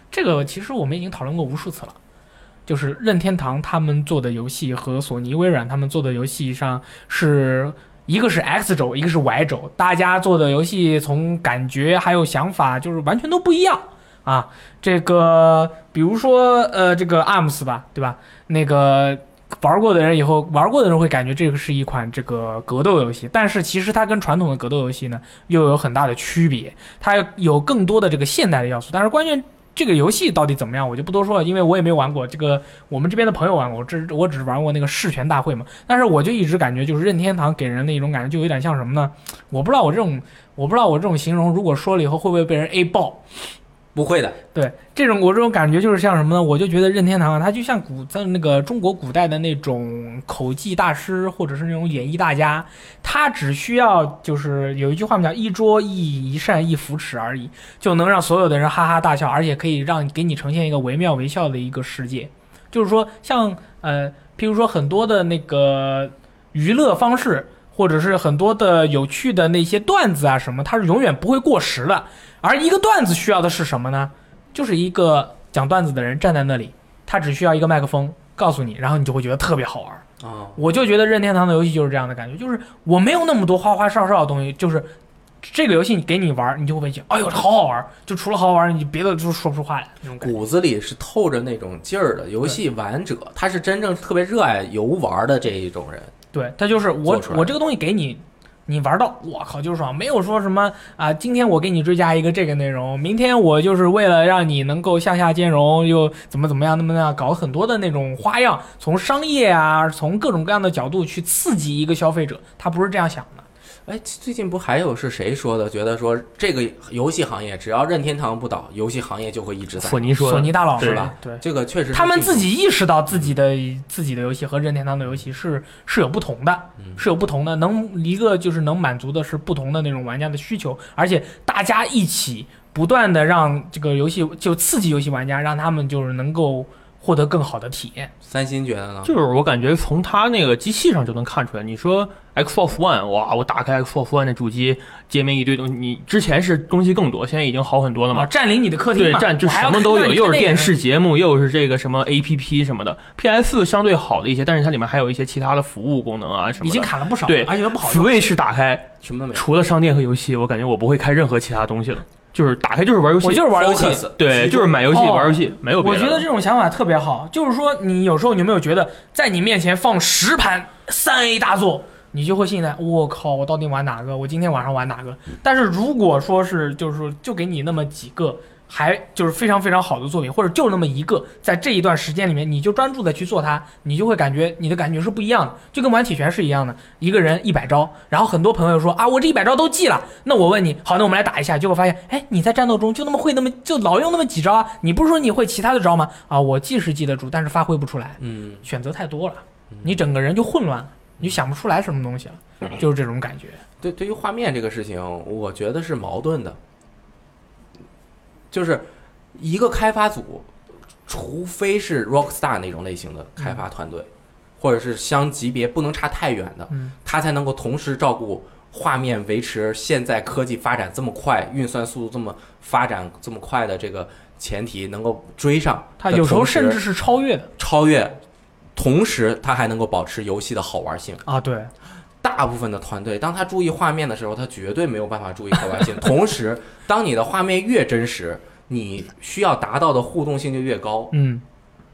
这个其实我们已经讨论过无数次了，就是任天堂他们做的游戏和索尼、微软他们做的游戏上是。一个是 X 轴，一个是 Y 轴，大家做的游戏从感觉还有想法就是完全都不一样啊。这个比如说呃，这个 ARMS 吧，对吧？那个玩过的人以后玩过的人会感觉这个是一款这个格斗游戏，但是其实它跟传统的格斗游戏呢又有很大的区别，它有更多的这个现代的要素。但是关键这个游戏到底怎么样，我就不多说了，因为我也没玩过。这个我们这边的朋友玩过，我只我只是玩过那个试拳大会嘛。但是我就一直感觉就是任天堂给人的一种感觉就有点像什么呢？我不知道我这种我不知道我这种形容如果说了以后会不会被人 A 爆。不会的，对，这种我这种感觉就是像什么呢？我就觉得任天堂啊，它就像古在那个中国古代的那种口技大师，或者是那种演艺大家，他只需要就是有一句话嘛，叫一桌一一扇一扶持而已，就能让所有的人哈哈大笑，而且可以让给你呈现一个惟妙惟肖的一个世界。就是说，像呃，譬如说很多的那个娱乐方式，或者是很多的有趣的那些段子啊什么，它是永远不会过时的。而一个段子需要的是什么呢？就是一个讲段子的人站在那里，他只需要一个麦克风告诉你，然后你就会觉得特别好玩。啊，我就觉得任天堂的游戏就是这样的感觉，就是我没有那么多花花哨哨的东西，就是这个游戏给你玩，你就会觉得，哎呦，好好玩，就除了好好玩，你别的就说不出话来那种感觉。骨子里是透着那种劲儿的。游戏玩者他是真正特别热爱游玩的这一种人。对，他就是我我这个东西给你，你玩到我靠就爽，没有说什么啊，今天我给你追加一个这个内容，明天我就是为了让你能够向下兼容，又怎么怎么样，那么样搞很多的那种花样，从商业啊，从各种各样的角度去刺激一个消费者，他不是这样想的。哎，最近不还有是谁说的？觉得说这个游戏行业只要任天堂不倒，游戏行业就会一直在。索尼说的，索尼大佬是吧？对。这个确实他们自己意识到自己的自己的游戏和任天堂的游戏是是有不同的，嗯是有不同的，能一个就是能满足的是不同的那种玩家的需求，而且大家一起不断的让这个游戏就刺激游戏玩家，让他们就是能够获得更好的体验。三星觉得呢？就是我感觉从它那个机器上就能看出来。你说 Xbox One，哇，我打开 Xbox One 的主机界面一堆东西，你之前是东西更多，现在已经好很多了嘛啊，。占领你的客厅对，嘛，占就什么都有，又是电视节目，又是这个什么 A P P 什么的。P S 相对好的一些，但是它里面还有一些其他的服务功能啊什么的。已经砍了不少，对而且都不好用。Switch 打开，什么都没有。除了商店和游戏，我感觉我不会开任何其他东西了，就是打开就是玩游戏。我就是玩游戏对，就是买游戏、哦玩游戏，没有别我觉。得这种想法特别好，就是说你有时候你有没有觉得，在你面前放十盘三 A 大作，你就会信在，我靠，我到底玩哪个？我今天晚上玩哪个？但是如果说是就是说就给你那么几个。还就是非常非常好的作品，或者就那么一个，在这一段时间里面，你就专注的去做它，你就会感觉你的感觉是不一样的，就跟玩铁拳是一样的。一个人一百招，然后很多朋友说啊，我这一百招都记了。那我问你，好，那我们来打一下，结果发现，哎，你在战斗中就那么会那么就老用那么几招啊？你不是说你会其他的招吗？啊，我记是记得住，但是发挥不出来，嗯，选择太多了，你整个人就混乱了，你就想不出来什么东西了，就是这种感觉。对，对于画面这个事情，我觉得是矛盾的，就是一个开发组，除非是 Rockstar 那种类型的开发团队，或者是相级别不能差太远的，嗯，他才能够同时照顾画面，维持现在科技发展这么快、运算速度这么发展这么快的这个前提，能够追上。它有时候甚至是超越的超越，同时它还能够保持游戏的好玩性。啊，对，大部分的团队，当他注意画面的时候，他绝对没有办法注意可玩性。同时，当你的画面越真实，你需要达到的互动性就越高。嗯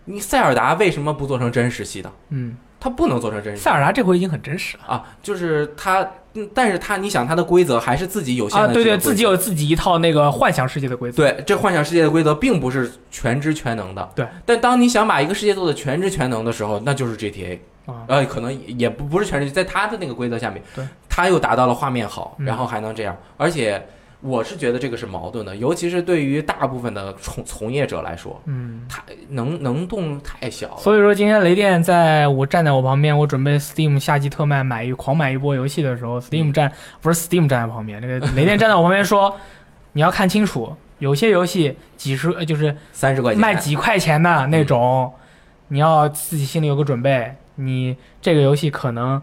你塞尔达为什么不做成真实系的？嗯，它不能做成真实系塞尔达这回已经很真实了。啊，就是它，嗯但是它，你想它的规则还是自己有限啊，对对，自己有自己一套那个幻想世界的规则，对，这幻想世界的规则并不是全知全能的。对，但当你想把一个世界做的全知全能的时候，那就是 GTA。啊，呃，可能也也不不是全知，在他的那个规则下面，对，他又达到了画面好，嗯然后还能这样，而且我是觉得这个是矛盾的，尤其是对于大部分的从从业者来说，嗯。太能能动太小了。所以说，今天雷电在我站在我旁边，我准备 Steam 夏季特卖买一狂买一波游戏的时候，Steam 站不是 Steam 站在旁边，那个雷电站在我旁边说，你要看清楚，有些游戏几十呃就是三十块钱卖几块钱的那种，你要自己心里有个准备，你这个游戏可能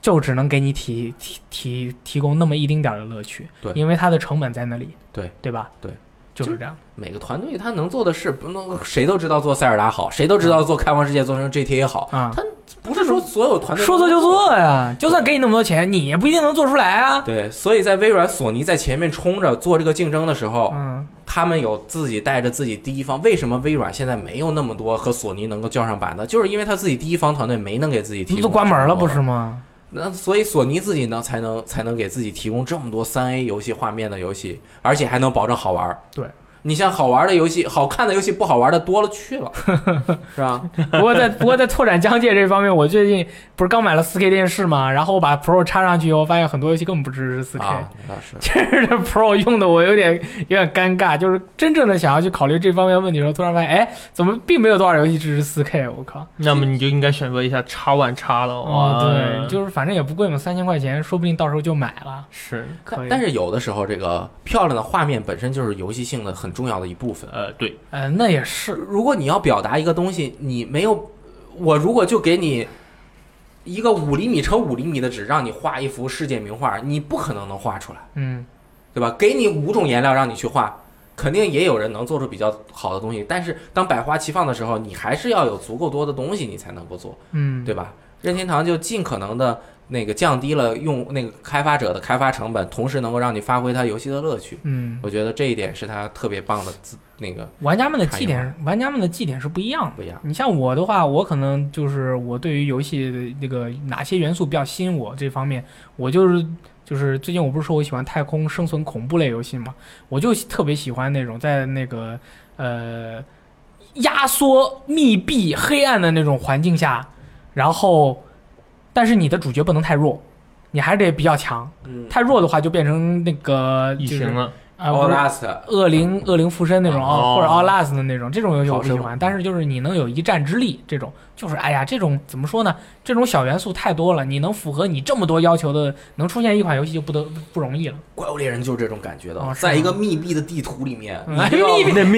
就只能给你提提提提供那么一丁点儿的乐趣，对因为它的成本在那里，对对吧？对，就是这样。每个团队他能做的事，不能谁都知道做塞尔达好，谁都知道做开放世界做成 GTA 好，啊、他不是说所有团队说做就做呀，就算给你那么多钱，你也不一定能做出来啊。对，所以在微软、索尼在前面冲着做这个竞争的时候，嗯，他们有自己带着自己第一方。为什么微软现在没有那么多和索尼能够叫上板的？就是因为他自己第一方团队没能给自己提供。都关门了不是？吗？那所以索尼自己呢，才能才能给自己提供这么多三 A 游戏画面的游戏，而且还能保证好玩儿。对，你像好玩的游戏、好看的游戏，不好玩的多了去了，是吧？不过在不过在拓展疆界这方面，我最近不是刚买了 4K 电视嘛，然后我把 Pro 插上去以后，发现很多游戏根本不支持 4K，、啊，那是。其实这 Pro 用的我有点有点尴尬，就是真正的想要去考虑这方面问题的时候，突然发现，哎，怎么并没有多少游戏支持 4K？我靠！那么你就应该选择一下叉 One 叉了。哦，哇对，就是反正也不贵嘛，三千块钱，说不定到时候就买了。是可以，但是有的时候，这个漂亮的画面本身就是游戏性的很重要的一部分。呃对，呃，那也是，如果你要表达一个东西，你没有，我如果就给你一个五厘米乘五厘米的纸，让你画一幅世界名画，你不可能能画出来，嗯，对吧？给你五种颜料让你去画，肯定也有人能做出比较好的东西。但是当百花齐放的时候，你还是要有足够多的东西，你才能够做，嗯，对吧？任天堂就尽可能的那个降低了用那个开发者的开发成本，同时能够让你发挥它游戏的乐趣。嗯，我觉得这一点是它特别棒的自那个玩家们的绩点，玩家们的绩点是不一样的。不一样。你像我的话，我可能就是我对于游戏的那个哪些元素比较吸引我这方面，我就是就是最近我不是说我喜欢太空生存恐怖类游戏嘛，我就特别喜欢那种在那个呃压缩、密闭、黑暗的那种环境下，然后但是你的主角不能太弱，你还是得比较强，嗯太弱的话就变成那个异就是形了。啊，不是 Outlast 恶灵恶灵附身那种或者 Outlast 的那种，这种游戏我不喜欢。但是就是你能有一战之力，这种就是哎呀，这种怎么说呢？这种小元素太多了，你能符合你这么多要求的，能出现一款游戏就不得不容易了。怪物猎人就是这种感觉的，哦在一个密闭的地图里面，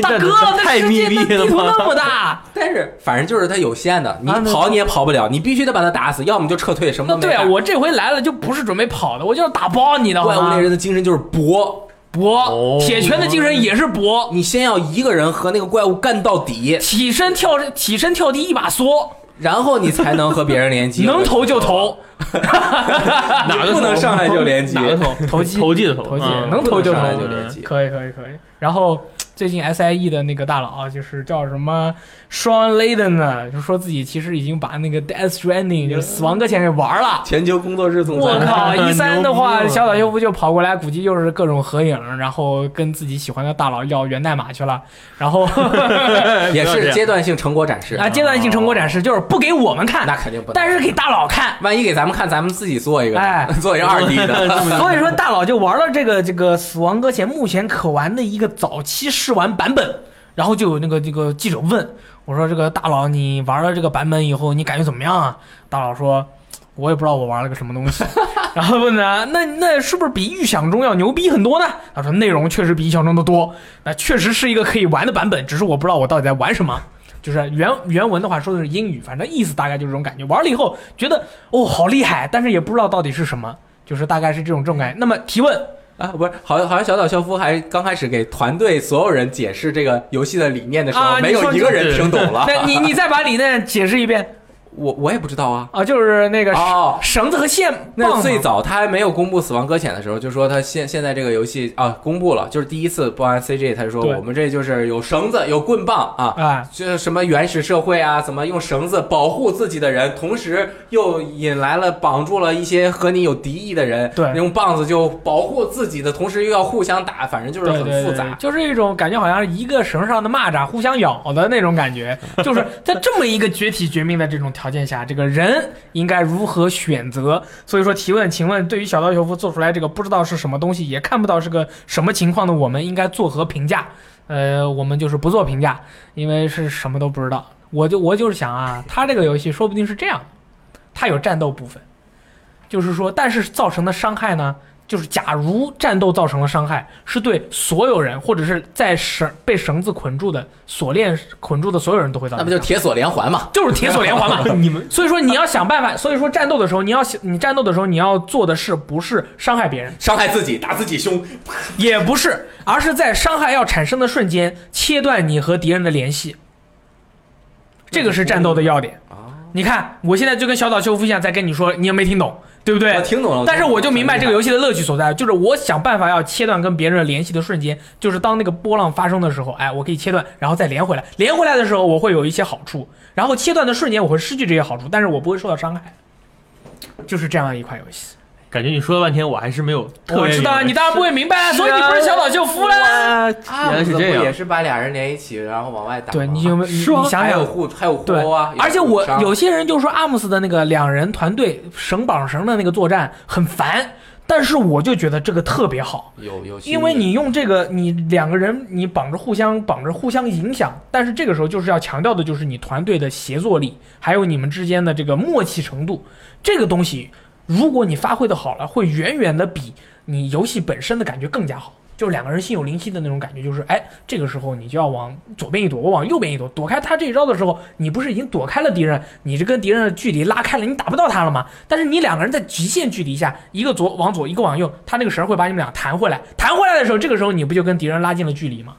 大哥，那太世界密闭了那地图那么大，但是反正就是它有限的，你跑你也跑不了，你必须得把它打死，要么就撤退，什么那对啊。我这回来了就不是准备跑的，我就是打爆你的。怪物猎人的精神就是搏，搏哦，铁拳的精神也是搏，你先要一个人和那个怪物干到底，起身跳起身跳地一把梭，然后你才能和别人联机。能投就投，哪个不能上来就联机哪个投？投机。投机的投，投机。嗯。能投就投。上来就联机。可以可以可以。然后最近 SIE 的那个大佬啊就是叫什么 Sean Layden 呢，就说自己其实已经把那个 Death Stranding 就是死亡搁浅给玩了。全球工作室总我，靠！一三的话，小岛秀夫就跑过来，估计又是各种合影，然后跟自己喜欢的大佬要源代码去了，然后 也是阶段性成果展示啊，阶段性成果展示就是不给我们看，那肯定不能。但是给大佬看。万一给咱们看，咱们自己做一个，哎做一个二 D 的。所以说，大佬就玩了这个这个《死亡搁浅》目前可玩的一个早期试玩版本，然后就有那个这个记者问我说：“这个大佬，你玩了这个版本以后，你感觉怎么样啊？”大佬说：“我也不知道我玩了个什么东西。”然后问他：“那那是不是比预想中要牛逼很多呢？”他说：“内容确实比预想中的多，那确实是一个可以玩的版本，只是我不知道我到底在玩什么。”就是原原文的话说的是英语，反正意思大概就是这种感觉。玩了以后觉得哦好厉害，但是也不知道到底是什么，就是大概是这种这种感觉。那么提问，啊，不是，好像好像小岛秀夫还刚开始给团队所有人解释这个游戏的理念的时候，啊没有一个人听懂了。那你你再把理念解释一遍我我也不知道啊。啊，就是那个哦，绳子和线那最早他还没有公布《死亡搁浅》的时候，就说他现现在这个游戏啊公布了，就是第一次播完 CG，他就说我们这就是有绳子有棍棒啊，啊，这什么原始社会啊，怎么用绳子保护自己的人，同时又引来了绑住了一些和你有敌意的人，对用棒子就保护自己的，同时又要互相打，反正就是很对对对复杂。就是一种感觉，好像是一个绳上的蚂蚱互相咬的那种感觉。就是在这么一个绝体绝命的这种条条件下，这个人应该如何选择？所以说提问，请问对于小刀球夫做出来这个不知道是什么东西，也看不到是个什么情况的我们，应该作何评价？呃，我们就是不做评价，因为是什么都不知道。我就我就是想啊，他这个游戏说不定是这样他，有战斗部分，就是说，但是造成的伤害呢，就是假如战斗造成了伤害，是对所有人或者是在绳被绳子捆住的锁链捆住的所有人都会造成，那不就铁锁连环嘛？就是铁锁连环嘛？你们所以说你要想办法，所以说战斗的时候你要想，你战斗的时候你要做的事不是伤害别人，伤害自己，打自己胸，也不是，而是在伤害要产生的瞬间切断你和敌人的联系，这个是战斗的要点。你看，我现在就跟小岛秀夫一样在跟你说，你也没听懂，对不对？我听懂了。但是我就明白这个游游戏的乐趣所在，就是我想办法要切断跟别人联系的瞬间，就是当那个波浪发生的时候，哎，我可以切断，然后再连回来。连回来的时候，我会有一些好处，然后切断的瞬间我会失去这些好处，但是我不会受到伤害，就是这样一款游戏。感觉你说了半天，我还是没有特别我知道你当然不会明白，所以你不是小岛秀夫啦。哇啊，原来是这样。也。是把俩人连一起，然后往外打？对你有没有？你是吗你想想，还有互还有互对殴啊，而且我有些人就说阿姆斯的那个两人团队绳绑绳的那个作战很烦，但是我就觉得这个特别好。有有，因为你用这个，你两个人你绑着互相绑着互相影响，但是这个时候就是要强调的就是你团队的协作力，还有你们之间的这个默契程度。这个东西，如果你发挥的好了，会远远的比你游戏本身的感觉更加好。就是两个人心有灵犀的那种感觉，就是哎，这个时候你就要往左边一躲，我往右边一躲，躲开他这一招的时候，你不是已经躲开了敌人，你这跟敌人的距离拉开了，你打不到他了吗？但是你两个人在极限距离下，一个左往左，一个往右，他那个绳会把你们俩弹回来，弹回来的时候，这个时候你不就跟敌人拉近了距离吗？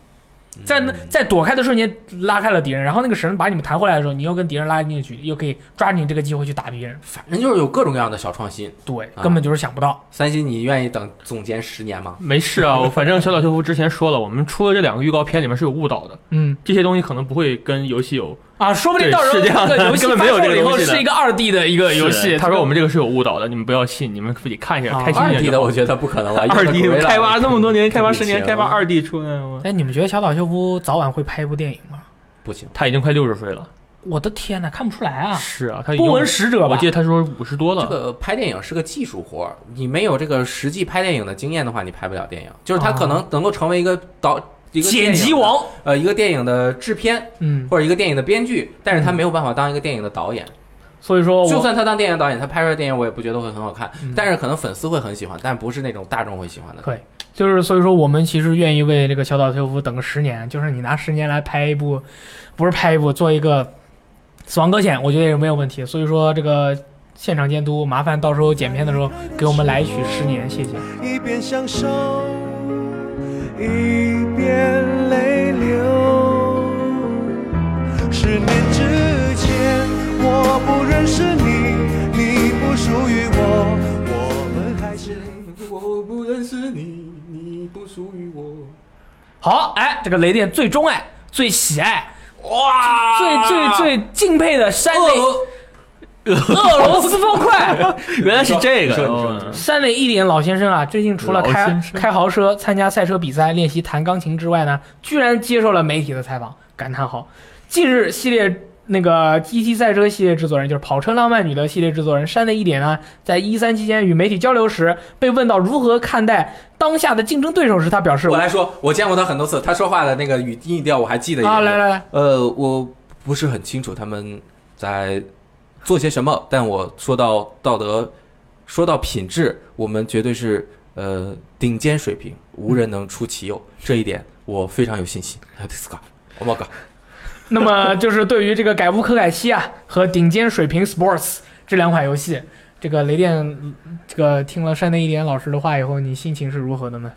在那在躲开的瞬间拉开了敌人，然后那个绳把你们弹回来的时候，你又跟敌人拉近了距离，又可以抓紧这个机会去打敌人。反正就是有各种各样的小创新。对，啊根本就是想不到。三星，你愿意等总监十年吗？没事啊，我反正小岛秀夫之前说了，我们出的这两个预告片里面是有误导的，嗯这些东西可能不会跟游戏有啊，说不定到时候是这个游戏 没有这个发售了以后是一个二 D 的一个游戏。他说我们这这个是有误导的，你们不要信，你们自己看一下，啊开心一二点 D。的我觉得不可能了，二 D 开发那么多年，开发十年，开发二 D 出来，我个，哎，你们觉得小岛秀夫早晚会拍一部电影吗？不行。他已经快六十岁了。我的天哪，看不出来啊！是啊，他已经不闻使者吧我记？得他说五十多了这。个拍电影是个技术活儿，你没有这个实际拍电影的经验的话，你拍不了电影。就是他可能能够成为一个导剪辑，王，呃，一个电影的制片嗯，或者一个电影的编剧，但是他没有办法当一个电影的导演。所以说就算他当电影导演，他拍出来的电影我也不觉得会很好看嗯，但是可能粉丝会很喜欢，但不是那种大众会喜欢的。可以，就是所以说我们其实愿意为这个小岛秀夫等个十年，就是你拿十年来拍一部，不是拍一部，做一个《死亡搁浅》，我觉得也没有问题。所以说这个现场监督，麻烦到时候剪片的时候给我们来一曲《十年》，谢谢。一边享受，一边泪流。十年之前，我不认识你，你不属于我，我们还是。我不认识你，你不属于我。好，哎，这个雷电最钟爱、最喜爱、哇，最最最敬佩的山内 俄罗斯方块。原来是这个你说你说哦。山内一点老先生啊，最近除了开开豪车、参加赛车比赛、练习弹钢琴之外呢，居然接受了媒体的采访，感叹号。近日系列那个 GT 赛车系列制作人，就是跑车浪漫女的系列制作人山内一点呢，在一三期间与媒体交流时，被问到如何看待当下的竞争对手时，他表示我来说，我见过他很多次，他说话的那个语音语调我还记得一来来来，呃，我不是很清楚他们在做些什么，但我说到道德，说到品质，我们绝对是呃顶尖水平，无人能出其右，这一点我非常有信心。那么就是对于这个改无可改期啊和顶尖水平 Sports 这两款游戏，这个雷电这个听了山内一点老师的话以后，你心情是如何的呢？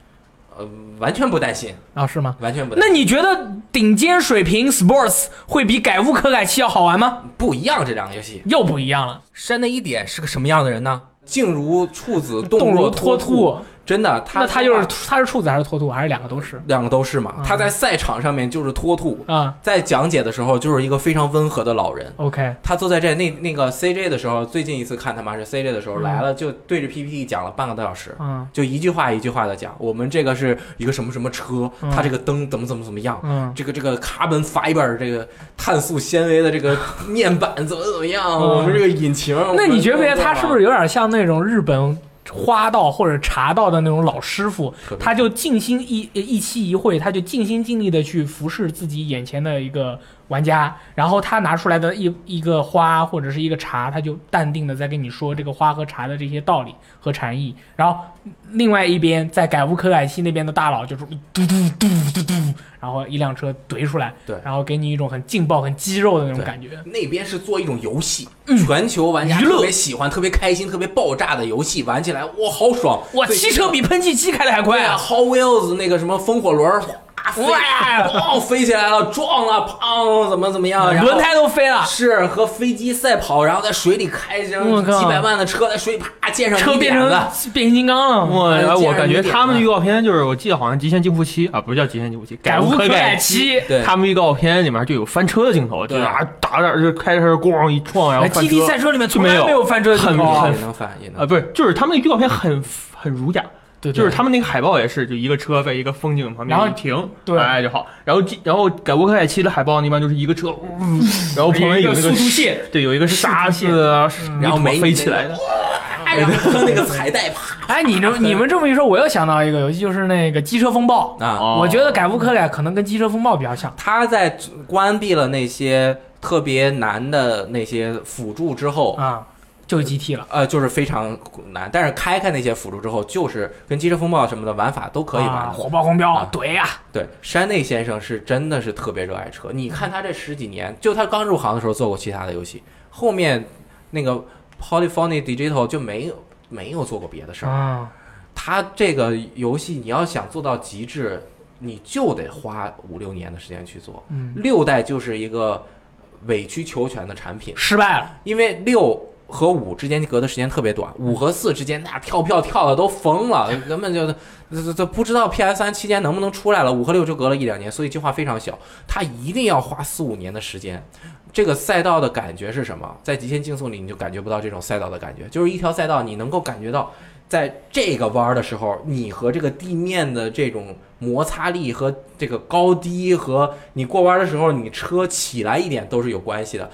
呃，完全不担心，啊，是吗？完全不担心。那你觉得顶尖水平 Sports 会比改无可改器要好玩吗？不一样，这两个游戏。又不一样了，山内一点是个什么样的人呢？静如处子，动若如脱兔。兔。真的，他那他就是他是处子还是脱兔，还是两个都是？两个都是嘛。嗯他在赛场上面就是脱兔，啊在讲解的时候就是一个非常温和的老人。，OK，他坐在这那那个 CJ 的时候，最近一次看他妈是 CJ 的时候嗯来了，就对着 PPT 讲了半个多小时，嗯就一句话一句话的讲，我们这个是一个什么什么车，嗯它这个灯怎么怎么怎么样。嗯这个这个 carbon fiber 这个碳素纤维的这个面板怎么怎么样？嗯我们这个引擎，那你觉不觉得他是不是有有点像那种日本花道或者茶道的那种老师傅？他就尽心一一期一会，他就尽心尽力的去服侍自己眼前的一个玩家，然后他拿出来的一一个花或者是一个茶，他就淡定的在跟你说这个花和茶的这些道理和禅意，然后另外一边在改乌可改西那边的大佬就是嘟嘟嘟嘟嘟，然后一辆车怼出来，对然后给你一种很劲爆、很肌肉的那种感觉。那边是做一种游戏，嗯全球玩家特别喜欢、特别开心、特别爆炸的游戏，玩起来哇好爽！哇，汽车比喷气机开的还快啊！，Hot Wheels 那个什么风火轮 哇，咣飞起来了，撞了，砰，怎么怎么样，然后轮胎都飞了，是和飞机赛跑，然后在水里开着我靠几百万的车在水里啪溅上车变成变形金刚了。我哎我感觉他们的预告片就是，我记得好像《极限竞速七》啊，不是叫《极限竞速七》，改无可改改七，对他们预告片里面就有翻车的镜头，就是对啊打着就开着车咣一撞，然后哎翻，GT 车赛车里面从就没有来没有翻车的镜头啊很也能翻也能啊，不是，就是他们的预告片很很儒雅，对，就是他们那个海报也是，就一个车在一个风景旁边然后停，对哎就好。然后然后改无可改七的海报一般就是一个车，呜 然后旁边有那速个度线，对，有一个沙子啊，然后没飞起来的，哎呀，和那个彩带啪哎，你这你们这么一说，我又想到一个游戏，就是那个《机车风暴》。啊！哦我觉得改无可改可能跟《机车风暴》比较像。他在关闭了那些特别难的那些辅助之后，啊，就是 GT 了。呃，就是非常难。但是开开那些辅助之后，就是跟机车风暴什么的玩法都可以玩啊。火爆狂飙啊，怼呀！对，山内先生是真的是特别热爱车。你看他这十几年，就他刚入行的时候做过其他的游戏，后面那个 Polyphony Digital 就没有没有做过别的事儿。啊，他这个游戏你要想做到极致，你就得花五六年的时间去做。嗯，六代就是一个委曲求全的产品，失败了。因为六和五之间隔的时间特别短，五和四之间那跳票跳的都疯了，根本就这这不知道 PS 三期间能不能出来了。五和六就隔了一两年，所以计划非常小，他一定要花四五年的时间。这个赛道的感觉是什么？在极限竞速里你就感觉不到这种赛道的感觉，就是一条赛道你能够感觉到。在这个弯的时候，你和这个地面的这种摩擦力和这个高低和你过弯的时候，你车起来一点都是有关系的。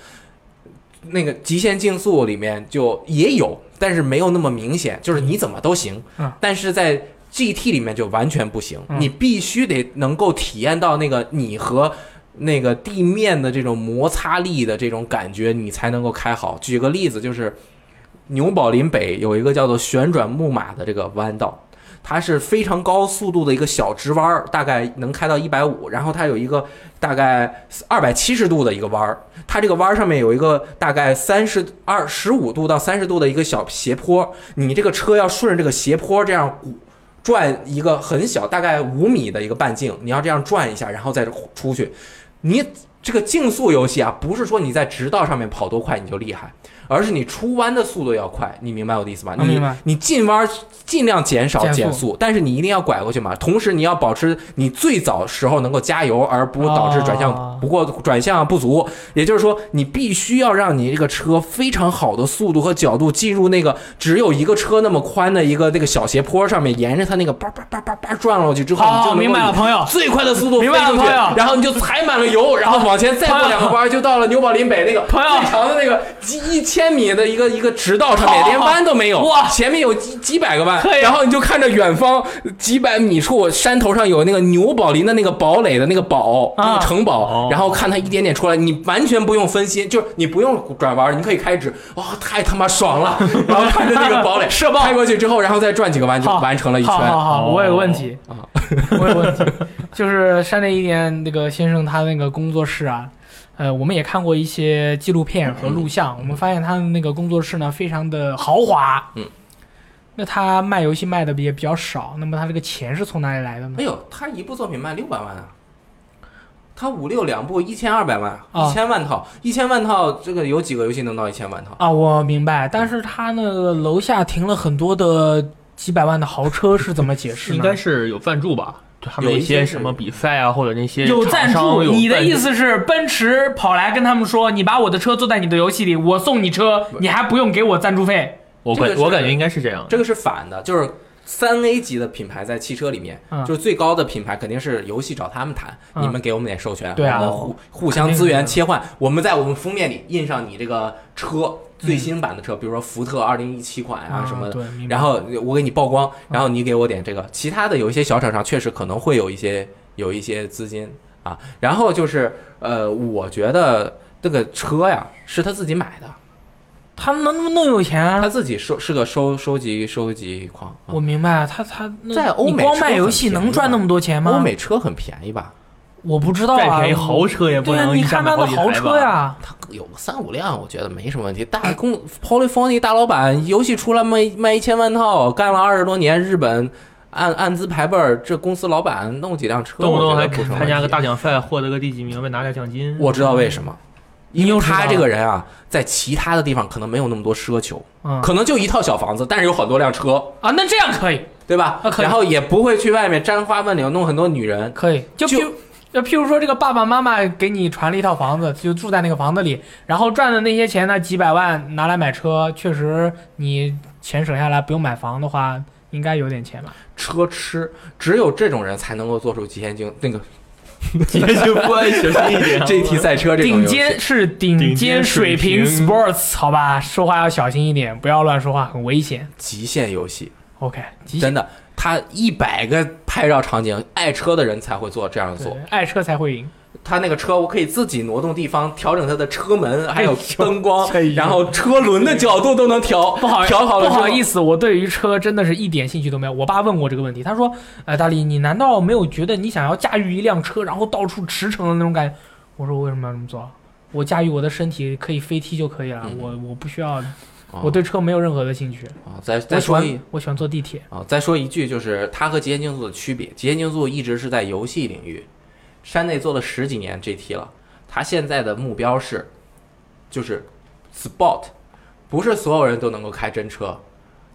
那个极限竞速里面就也有，但是没有那么明显，就是你怎么都行。嗯但是在 GT 里面就完全不行，嗯你必须得能够体验到那个你和那个地面的这种摩擦力的这种感觉，你才能够开好。举个例子，就是纽宝林北有一个叫做旋转木马的这个弯道。它是非常高速度的一个小直弯儿，大概能开到一百五，然后它有一个大概二百七十度的一个弯儿，它这个弯儿上面有一个大概三十二十五度到三十度的一个小斜坡，你这个车要顺着这个斜坡这样转一个很小，大概五米的一个半径，你要这样转一下，然后再出去。你这个竞速游戏啊，不是说你在直道上面跑多快你就厉害，而是你出弯的速度要快。你明白我的意思吧？你明白你进弯尽量减少减速，但是你一定要拐过去嘛。同时你要保持你最早时候能够加油，而不导致转哦向不过转向不足。也就是说，你必须要让你这个车非常好的速度和角度进入那个只有一个车那么宽的一个那个小斜坡上面，沿着它那个叭叭叭叭叭转过去之后，你就明白了，朋友。最快的速度飞明白了出去，朋友然后你就踩满了油，然后往前再过两个弯，就到了纽宝林北那个最长的那个几一千米的一个一个直道上面，连弯都没有，哇。前面有几几百个弯，然后你就看着远方几百米处山头上有那个牛宝林的那个堡垒的那个堡，啊那个城堡哦，然后看它一点点出来，你完全不用分心，就是你不用转弯，你可以开直，哇，太他妈爽了！然后看着那个堡垒 射爆。开过去之后，然后再转几个弯就完成了一圈好。好好，哦。我有个问题啊，我有个问题，就是山内一点那个先生他那个工作室啊，呃，我们也看过一些纪录片和录像，我们发现他的那个工作室呢非常的豪华，嗯，那他卖游戏卖的也比较少，那么他这个钱是从哪里来的呢哎？呦，他一部作品卖六百万啊！他五六两部一千二百万，啊一千万套，一千万套，这个有几个游戏能到一千万套？啊，我明白，但是他那个楼下停了很多的几百万的豪车是怎么解释呢？应该是有赞助吧？就他们有一些什么比赛啊，或者那些有赞助，你的意思是奔驰跑来跟他们说，你把我的车坐在你的游戏里，我送你车，你还不用给我赞助费？我我感觉应该是这样。这个是反的，就是三 A 级的品牌在汽车里面，嗯就是最高的品牌肯定是游戏找他们谈，嗯你们给我们点授权，对啊我们互互相资源切换，我们在我们封面里印上你这个车最新版的车，比如说福特二零一七款啊什么的。对，然后我给你曝光，然后你给我点这个。其他的有一些小厂商确实可能会有一些有一些资金啊。然后就是呃，我觉得这个车呀是他自己买的，他能不能有钱啊？他自己收是个收收集收集狂。啊我明白，他他在欧美光卖游戏能赚那么多钱吗？欧美车很便宜吧？我不知道啊，再便宜豪车也不对啊，能一下你看他的买好几台豪车？呀，他有个三五辆，我觉得没什么问题。大公 Polyphony 大老板，游戏出来卖卖一千万套，干了二十多年，日本按按资排辈儿，这公司老板弄几辆车，动不动还参加个大奖赛，获得个第几名，被拿点奖金。我知道为什么，因为他这个人啊，在其他的地方可能没有那么多奢求，嗯可能就一套小房子，但是有很多辆车，啊，那这样可以，对吧啊？可以然后也不会去外面沾花问柳，弄很多女人。可以，就就譬如说，这个爸爸妈妈给你传了一套房子，就住在那个房子里，然后赚的那些钱呢，几百万拿来买车，确实你钱省下来不用买房的话，应该有点钱吧？车痴，只有这种人才能够做出极限竞那个节就不爱小心一点啊。GT 赛车这种顶尖是顶顶尖尖水平水平 sports，好吧，说话要小心一点，不要乱说话，很危险。极限游戏，OK，极限真的，他一百个拍照场景，爱车的人才会做这样做。爱车才会赢。他那个车，我可以自己挪动地方，调整它的车门，还有 灯光然后车轮的角度都能调。不好调好了，不好意思，我对于车真的是一点兴趣都没有。我爸问过这个问题，他说：“呃，大力，你难道没有觉得你想要驾驭一辆车，然后到处驰骋的那种感觉？”我说：“我为什么要这么做？我驾驭我的身体可以飞踢就可以了，嗯我我不需要，哦我对车没有任何的兴趣。啊，再再说一欢我喜欢坐地铁。啊，再说一句，就是它和极限竞速的区别。极限竞速一直是在游戏领域，山内做了十几年 GT 了，他现在的目标是，就是 Sport，不是所有人都能够开真车，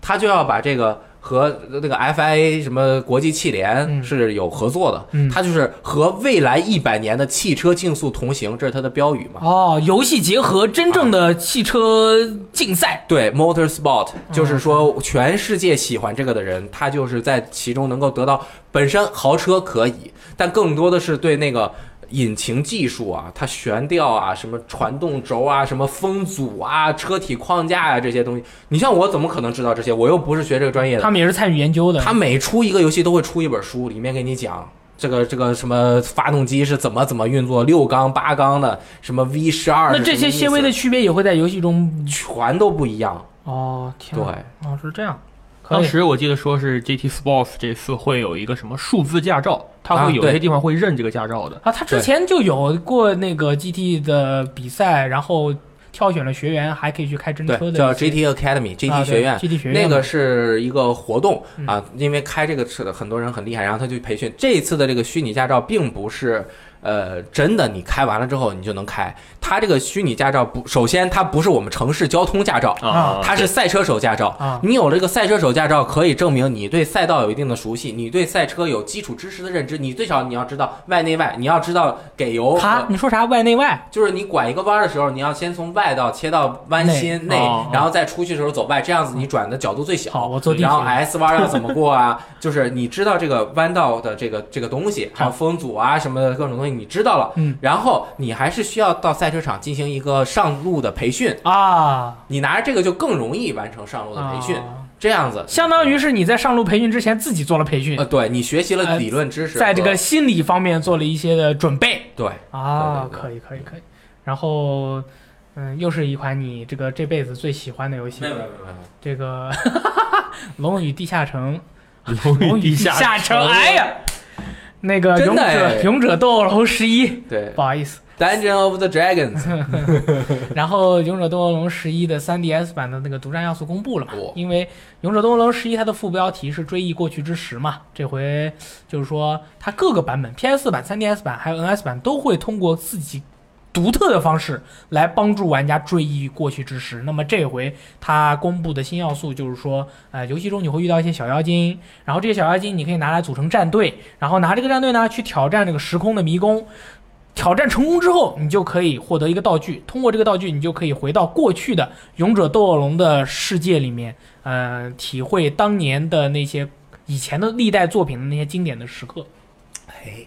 他就要把这个和那个 FIA 什么国际汽联嗯是有合作的，嗯他就是和未来一百年的汽车竞速同行，这是它的标语嘛。哦，游戏结合真正的汽车竞赛。对，Motorsport 就是说，全世界喜欢这个的人，他就是在其中能够得到本身豪车可以，但更多的是对那个引擎技术啊，它悬吊啊，什么传动轴啊，什么风阻啊，车体框架啊这些东西。你像我怎么可能知道这些？我又不是学这个专业的。他们也是参与研究的。他每出一个游戏都会出一本书，里面给你讲。这个这个什么发动机是怎么怎么运作，六缸八缸的，什么 V 十二，那这些些微的区别也会在游戏中。全都不一样。哦，天对哪，，哦，是这样。可当时我记得说是 GT Sports 这次会有一个什么数字驾照，它啊对会有些地方会认这个驾照的。啊，他之前就有过那个 GT 的比赛，然后挑选了学员，还可以去开真车，的叫 GT Academy 啊 GT 对学院。GT 学院那个是一个活动嗯啊，因为开这个车的很多人很厉害，然后他去培训。这一次的这个虚拟驾照并不是呃真的，你开完了之后你就能开。它这个虚拟驾照不，首先它不是我们城市交通驾照，啊它是赛车手驾照。啊你有这个赛车手驾照，可以证明你对赛道有一定的熟悉，你对赛车有基础知识的认知。你最少你要知道外内外，你要知道给油和他，你说啥外内外？就是你拐一个弯的时候，你要先从外道切到弯心内，哦然后再出去的时候走外，这样子你转的角度最小。好我坐地铁然后 S 弯要 怎么过啊？就是你知道这个弯道的这个这个东西，还有风阻啊什么的各种东西，你知道了。嗯然后你还是需要到赛车场进行一个上路的培训，啊，你拿着这个就更容易完成上路的培训。啊。这样子，相当于是你在上路培训之前自己做了培训呃，，对你学习了理论知识和，在这个心理方面做了一些的准备。对啊，可以可以可以。然后，嗯，又是一款你这个这辈子最喜欢的游戏。没，有没有没有，这个 《龙与地下城》。龙龙与地下城，哎呀，那个勇者勇者斗恶龙十一，对不好意思。，Dungeon of the Dragons，然后《勇者斗恶龙十一》的 3DS 版的那个独占要素公布了嘛？哦因为《勇者斗恶龙十一》它的副标题是追忆过去之时嘛，这回就是说它各个版本 PS 版、3DS 版还有 NS 版都会通过自己独特的方式来帮助玩家追忆过去之时。那么这回它公布的新要素就是说，呃，游戏中你会遇到一些小妖精，然后这些小妖精你可以拿来组成战队，然后拿这个战队呢去挑战这个时空的迷宫。挑战成功之后，你就可以获得一个道具。通过这个道具，你就可以回到过去的《勇者斗恶龙》的世界里面，呃，体会当年的那些以前的历代作品的那些经典的时刻。哎，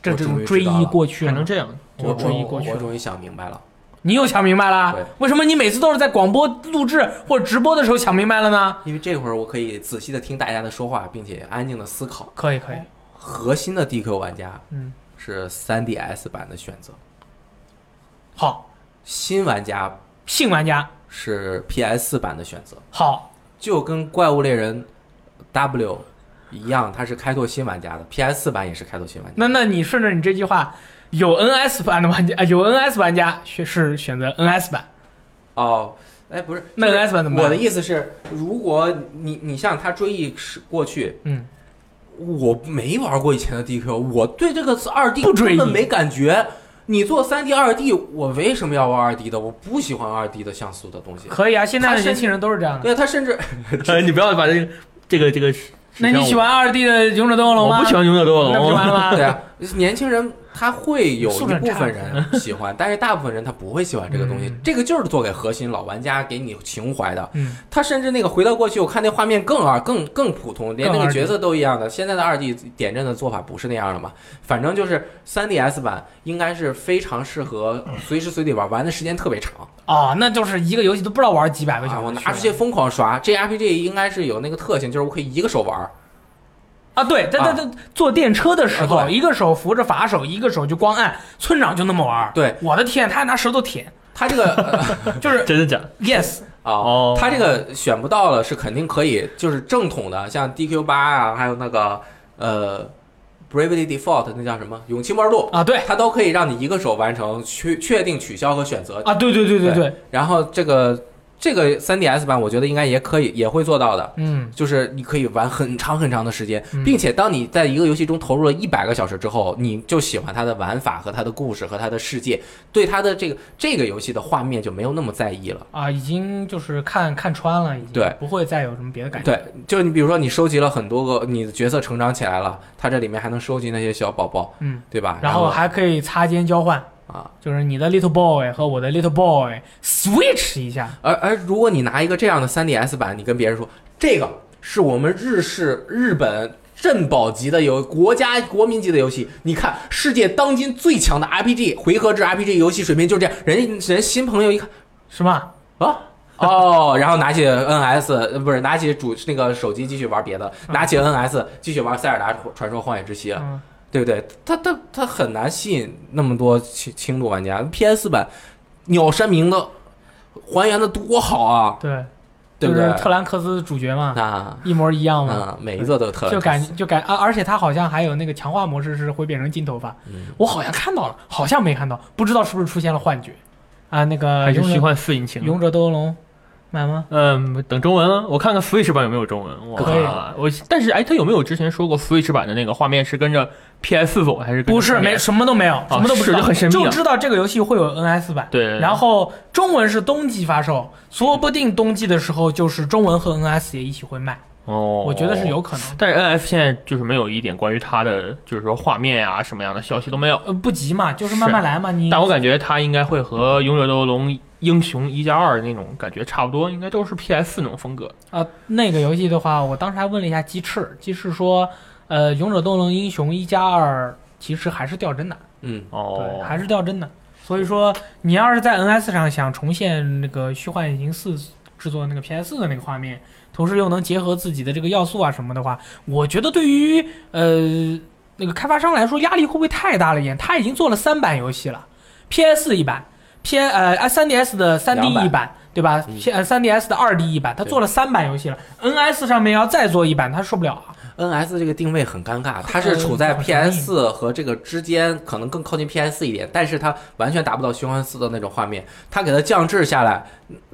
这种追忆过去了，还能这样？我终于过去终于想明白了。你又想明白了？为什么你每次都是在广播录制或者直播的时候想明白了呢？因为这会儿我可以仔细的听大家的说话，并且安静的思考。可以，可以，核心的 DQ 玩家嗯，是 3DS 版的选择，好，新玩家新玩家是 PS 版的选择，好，就跟怪物猎人 W 一样，它是开拓新玩家的，PS 版也是开拓新玩家。那那你顺着你这句话，有 NS 版的玩家，啊有 NS 玩家选是选择 NS 版，哦，哎，不是，那就是 NS 版怎么办？我的意思是，如果你你像他追忆是过去，嗯我没玩过以前的 DQ，我对这个二 D 不根本没感觉。你做三 D、二 D，我为什么要玩二 D 的？我不喜欢二 D 的像素的东西。可以啊，现在的年轻人都是这样的。对他甚至呃，你不要把这个这个这个。那你喜欢二 D 的勇者斗恶龙吗？我不喜欢勇者斗恶那不就完。了吗？对啊，年轻人他会有一部分人喜欢，但是大部分人他不会喜欢这个东西。嗯这个就是做给核心老玩家给你情怀的。嗯，他甚至那个回到过去，我看那画面更二、更更普通，连那个角色都一样的。现在的二 D 点阵的做法不是那样的嘛？反正就是三 DS 版应该是非常适合随时随地玩，玩的时间特别长哦，那就是一个游戏都不知道玩几百个小啊！时。我拿出去疯狂刷。这 RPG 应该是有那个特性，就是我可以一个手玩。啊，对，他他他坐电车的时候，一个手扶着把手，一个手就光按，村长就那么玩儿。对。我的天，他还拿舌头舔，他这个 就是真的假的？yes，啊，哦。他这个选不到了是肯定可以，就是正统的，像 DQ 八啊，还有那个呃 Bravely Default 那叫什么？勇气末日录，啊，对。它都可以让你一个手完成，确确定取消和选择。啊，对对对对。对，然后这个这个 3DS 版，我觉得应该也可以，也会做到的。嗯，就是你可以玩很长很长的时间，嗯并且当你在一个游戏中投入了一百个小时之后，你就喜欢它的玩法和它的故事和它的世界，对它的这个这个游戏的画面就没有那么在意了。啊，已经就是看看穿了，已经对不会再有什么别的感觉。对，就是你比如说你收集了很多个你的角色成长起来了，它这里面还能收集那些小宝宝，嗯，对吧？然后还可以擦肩交换，啊，就是你的 little boy 和我的 little boy switch 一下，而而如果你拿一个这样的 3DS 版，你跟别人说这个是我们日式日本镇宝级的游国家国民级的游戏，你看世界当今最强的 RPG 回合制 RPG 游戏水平就是这样，人人新朋友一看是吗？啊。哦，然后拿起 NS，呃，不是拿起主那个手机继续玩别的，拿起 NS 继续玩塞尔达传说荒野之息了。嗯，对不对？它它它很难吸引那么多轻轻度玩家。PS 版鸟山明的还原的多好啊，对，对不对就是？特兰克斯主角嘛，啊，一模一样嘛。嗯，每一个都特就感就感啊，而且它好像还有那个强化模式是会变成金头发，嗯我好像看到了，好像没看到，不知道是不是出现了幻觉啊？那个还是虚幻四引擎？勇者斗恶龙买吗？嗯，等中文了，我看看 Switch 版有没有中文。我可以我但是哎，他有没有之前说过 Switch 版的那个画面是跟着 PS 走，还是不是，没什么都没有，什么都不知道，是就很神秘啊就知道这个游戏会有 NS 版。对，然后中文是冬季发售，说不定冬季的时候就是中文和 NS 也一起会卖，哦，我觉得是有可能。但是 N S 现在就是没有一点关于它的，就是说画面啊什么样的消息都没有。呃，不急嘛，就是慢慢来嘛。你但我感觉它应该会和《勇者斗龙英雄一加二》那种感觉差不多，应该都是 PS 那种风格。啊，那个游戏的话，我当时还问了一下鸡翅，鸡翅说，呃，《勇者斗恶龙英雄一加二》其实还是掉帧的，嗯，哦对，，还是掉帧的。所以说，你要是在 NS 上想重现那个《虚幻引擎四》制作那个 PS 的那个画面，同时又能结合自己的这个要素啊什么的话，我觉得对于呃那个开发商来说，压力会不会太大了一点？他已经做了三版游戏了，PS 一版，P 呃啊 3DS 的两 3D 一版，对吧嗯？P 呃 3DS 的 2D 一版，他做了三版游戏了，NS 上面要再做一版，他受不了啊。NS 这个定位很尴尬，它是处在 PS 和这个之间，可能更靠近 PS 一点，但是它完全达不到循环四的那种画面。它给它降质下来，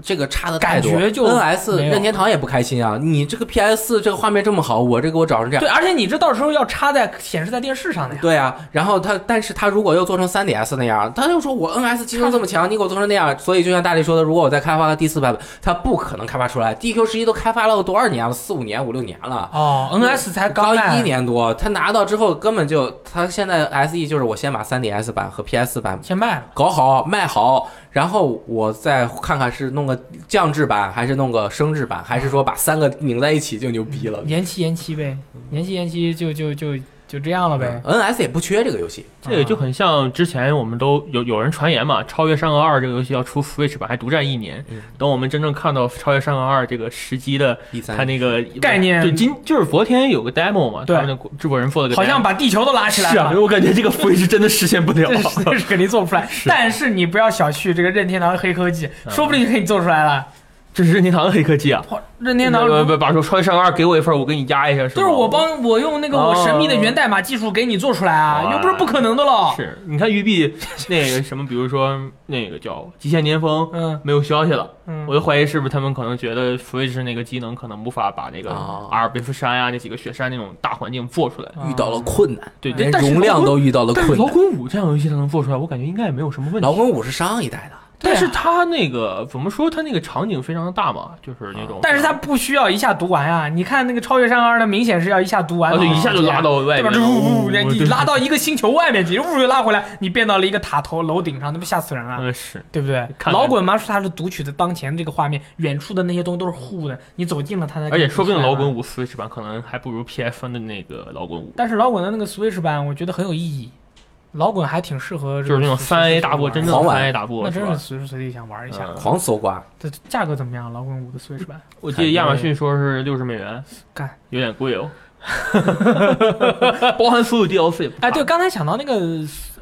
这个差的太多。感觉就 NS 任天堂也不开心啊！你这个 PS 这个画面这么好，我这给我找成这样。对，而且你这到时候要插在显示在电视上的呀。对啊，然后它，但是它如果又做成 3DS 那样，他又说我 NS 机能这么强，你给我做成那样，所以就像大力说的，如果我再开发个第四版本，它不可能开发出来。DQ 十一都开发了多少年了？四五年、五六年了。哦，NS 才刚一年多，他拿到之后根本就，他现在 SE 就是我先把 3DS 版和 PS 版先卖了。搞好卖好，然后我再看看是弄个降质版，还是弄个升质版，还是说把三个拧在一起就牛逼了。延期延期呗，延期延期就就就就这样了呗。NS 也不缺这个游戏，这个就很像之前我们都有有人传言嘛，《超越山河二》这个游戏要出 Switch 版，还独占一年。嗯等我们真正看到《超越山河二》这个时机的它那个概念对，今就是昨天有个 demo 嘛，对他们的制作人做了个好像把地球都拉起来是啊，了。我感觉这个 Switch 真的实现不了 这。是这是肯定做不出来，但是你不要小觑这个任天堂黑科技，说不定可以做出来了。这是任天堂的黑科技啊！任天堂不不，把说超级山二给我一份，我给你压一下，是吗？都是我帮我用那个我神秘的源代码技术给你做出来啊，哦又不是不可能的了。是，你看育碧那个什么，比如说那个叫《极限巅峰》，嗯没有消息了，嗯我就怀疑是不是他们可能觉得 Switch 那个机能可能无法把那个哦阿尔卑斯山呀、那几个雪山那种大环境做出来。遇到了困难，对，连容量都遇到了但是困难。摇滚五这样游戏它能做出来，我感觉应该也没有什么问题。老滚五是上一代的，但是他那个怎么说？他那个场景非常的大嘛，就是那种，但是他不需要一下读完啊。你看那个《超越山二》的，明显是要一下读完啊，的，对，一下就拉到外对吧？面呜呜，嗯你拉到一个星球外面去，呜又拉回来，你变到了一个塔头楼顶上，那不吓死人了，嗯是，对不对？老滚嘛，是它是读取的当前这个画面，远处的那些东西都是糊的，你走近了他才。而且说不定老滚。五 Switch 版可能还不如 PS 的那个老滚五，但是老滚的那个 Switch 版，我觉得很有意义。老滚还挺适合，就是那种三 A 大作，真正的狂玩三 A 大作，那真是？随时随地想玩一下。嗯狂搜刮。这价格怎么样？老滚五的 Switch 版？我记得亚马逊说是六十美元，干有点贵哦，包含所有 DLC 哎，对，刚才想到那个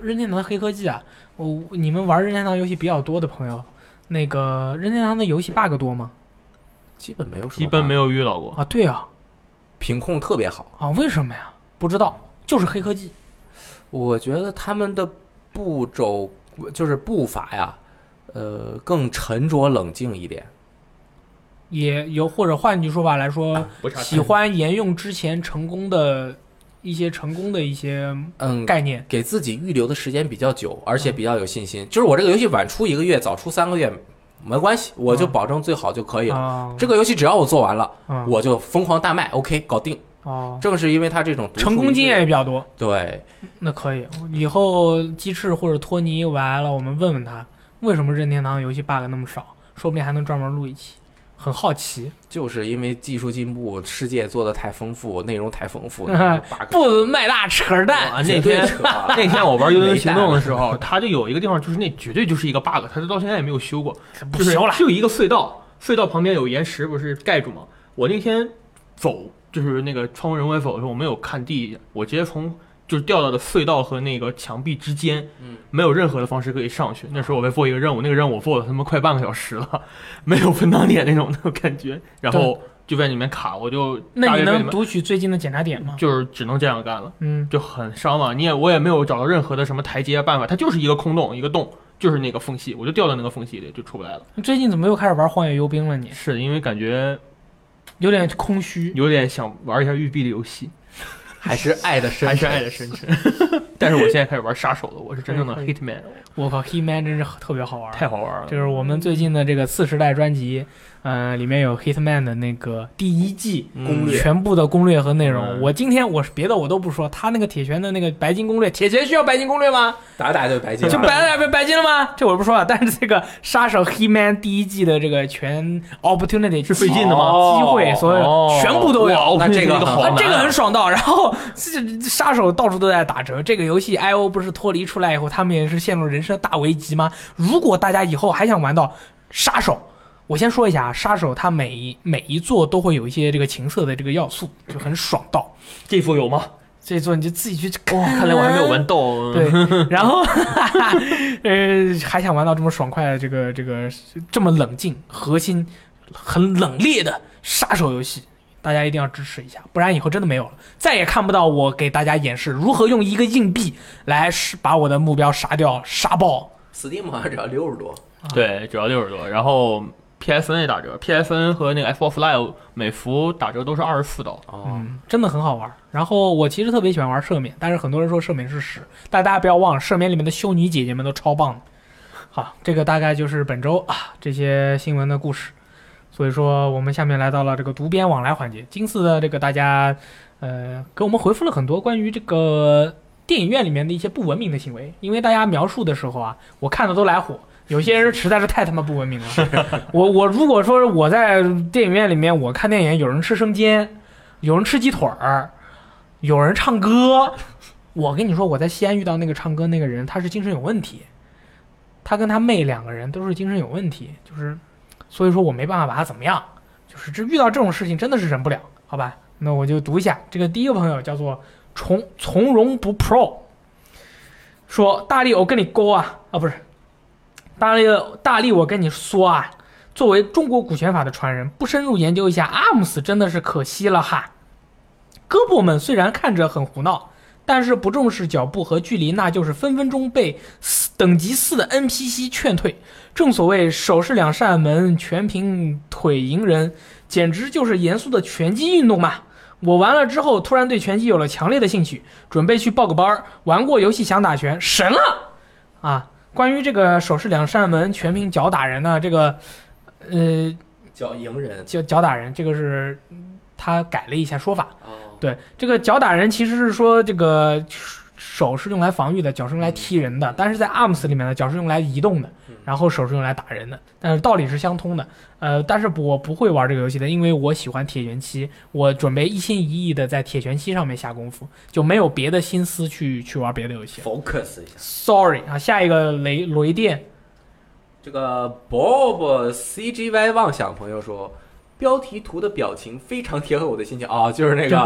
任天堂的黑科技啊，我你们玩任天堂游戏比较多的朋友，那个任天堂的游戏 bug 多吗？基本没有，基本没有遇到过。啊，对啊，品控特别好。啊，为什么呀？不知道，就是黑科技。我觉得他们的步骤就是步伐呀，呃，更沉着冷静一点。也有，或者换句说法来说，喜欢沿用之前成功的一些成功的一些嗯，概念。给自己预留的时间比较久，而且比较有信心。就是我这个游戏晚出一个月，早出三个月没关系，我就嗯保证最好就可以了。啊，这个游戏只要我做完了，嗯我就疯狂大卖，OK，搞定。哦，正是因为他这种成功经验也比较多，对，那可以。以后鸡翅或者托尼来了，我们问问他为什么任天堂游戏 bug 那么少，说不定还能专门录一期。很好奇，就是因为技术进步，世界做的太丰富，内容太丰富，嗯 bug 不卖大扯淡。啊，那天扯那天我玩《幽灵行动》的时候，他就有一个地方，就是那绝对就是一个 bug，它到现在也没有修过，就是不修了，就一个隧道，隧道旁边有岩石，不是盖住吗？我那天走，就是那个窗户人为否的时候，我没有看地，我直接从就是掉到的隧道和那个墙壁之间，嗯，没有任何的方式可以上去。那时候我被做一个任务，那个任务我做了他妈快半个小时了，没有分档点那种那种感觉，然后就在里面卡，我就那你能读取最近的检查点吗？就是只能这样干了。嗯，就很伤了。你也我也没有找到任何的什么台阶办法，它就是一个空洞，一个洞，就是那个缝隙，我就掉到那个缝隙里就出不来了。你最近怎么又开始玩荒野幽兵了你？是因为感觉有点空虚。有点想玩一下育碧的游戏，还是爱的深还是沉爱的深沉。但是我现在开始玩杀手了，我是真正的 Hitman，我靠，Hitman 真是特别好玩。太好玩了。就是我们最近的这个次时代专辑，呃，里面有 Hitman 的那个第一季攻略全部的攻略和内容。嗯我今天我是别的我都不说，他那个铁拳的那个白金攻略，铁拳需要白金攻略吗？打打就白金，就白了白白金了吗？这我不说了。但是这个杀手 Hitman 第一季的这个全 opportunity 是费劲的吗机会，所有哦全部都有。那这个好啊，啊这个很爽到，然后杀手到处都在打折。这个游戏 I O 不是脱离出来以后，他们也是陷入人生大危机吗？如果大家以后还想玩到杀手，我先说一下啊，杀手它每一每一座都会有一些这个情色的这个要素，就很爽到。这副有吗？这座你就自己去哇，看来我还没有玩到。嗯 对，然后 呃还想玩到这么爽快的这个这个这么冷静、核心很冷冽的杀手游戏，大家一定要支持一下，不然以后真的没有了，再也看不到我给大家演示如何用一个硬币来是把我的目标杀掉、杀爆。Steam 好像只要六十多，对，只要六十多，然后 PSN 也打折，PSN 和那个 Xbox Live 每服打折都是二十四刀。哦，嗯，真的很好玩。然后我其实特别喜欢玩赦免，但是很多人说赦免是屎，但大家不要忘了，赦免里面的修女姐姐们都超棒的。好，这个大概就是本周啊这些新闻的故事。所以说，我们下面来到了这个读编往来环节。今次的这个大家，呃，给我们回复了很多关于这个电影院里面的一些不文明的行为，因为大家描述的时候啊，我看的都来火。有些人实在是太他妈不文明了。我我如果说我在电影院里面我看电影，有人吃生煎，有人吃鸡腿儿，有人唱歌，我跟你说，我在西安遇到那个唱歌那个人，他是精神有问题，他跟他妹两个人都是精神有问题，就是，所以说我没办法把他怎么样，就是这遇到这种事情真的是忍不了，好吧？那我就读一下这个第一个朋友叫做从从容不 pro，说大力我跟你勾啊啊不是，大力大力我跟你说啊。作为中国股权法的传人，不深入研究一下阿姆斯真的是可惜了哈。胳膊们虽然看着很胡闹，但是不重视脚步和距离，那就是分分钟被等级四的 NPC 劝退。正所谓手是两扇门，全凭腿迎人，简直就是严肃的拳击运动嘛。我玩了之后，突然对拳击有了强烈的兴趣，准备去报个班儿。玩过游戏想打拳，神了啊！关于这个手势两扇门，全凭脚打人呢，这个，呃，脚赢人脚脚打人，这个是嗯他改了一下说法。哦，对，这个脚打人其实是说这个手是用来防御的，脚是用来踢人的。但是在 ARMS 里面呢，脚是用来移动的嗯，然后手是用来打人的。但是道理是相通的。呃，但是我不会玩这个游戏的，因为我喜欢铁拳七，我准备一心一意的在铁拳七上面下功夫，就没有别的心思去去玩别的游戏。focus 一下。Sorry 啊，下一个雷雷电，这个 Bob CGY 妄想朋友说，标题图的表情非常贴合我的心情啊、就是那个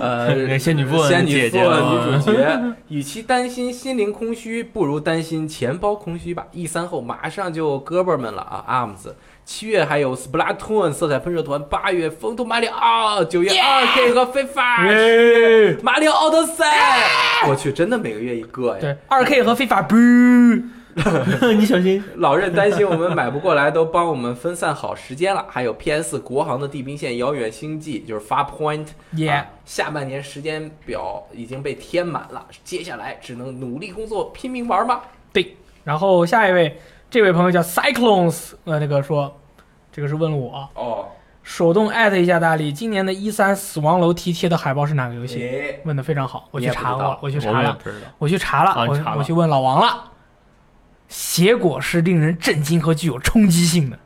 呃 仙女部仙女姐姐部啊女主角，与其担心心灵空虚，不如担心钱包空虚吧。E 三后马上就哥们儿们了啊，ARMS。七月还有 Splatoon 色彩喷射团，八月风都马里奥，九月二 K 和非法，马里奥奥德赛。我去，真的每个月一个呀！对，二 K 和非法不，你小心。老任担心我们买不过来，都帮我们分散好时间了。还有 PS 国行的《地平线：遥远星际》，就是 Farpoint，耶、啊下半年时间表已经被填满了，接下来只能努力工作，拼命玩吧。对，然后下一位，这位朋友叫 Cyclones，呃，那个说，这个是问了我，哦，手动艾特一下大力，今年的一三死亡楼梯贴的海报是哪个游戏？问的非常好，我去查过了，我去查了。我去查了，我我去问老王了，结果是令人震惊和具有冲击性的。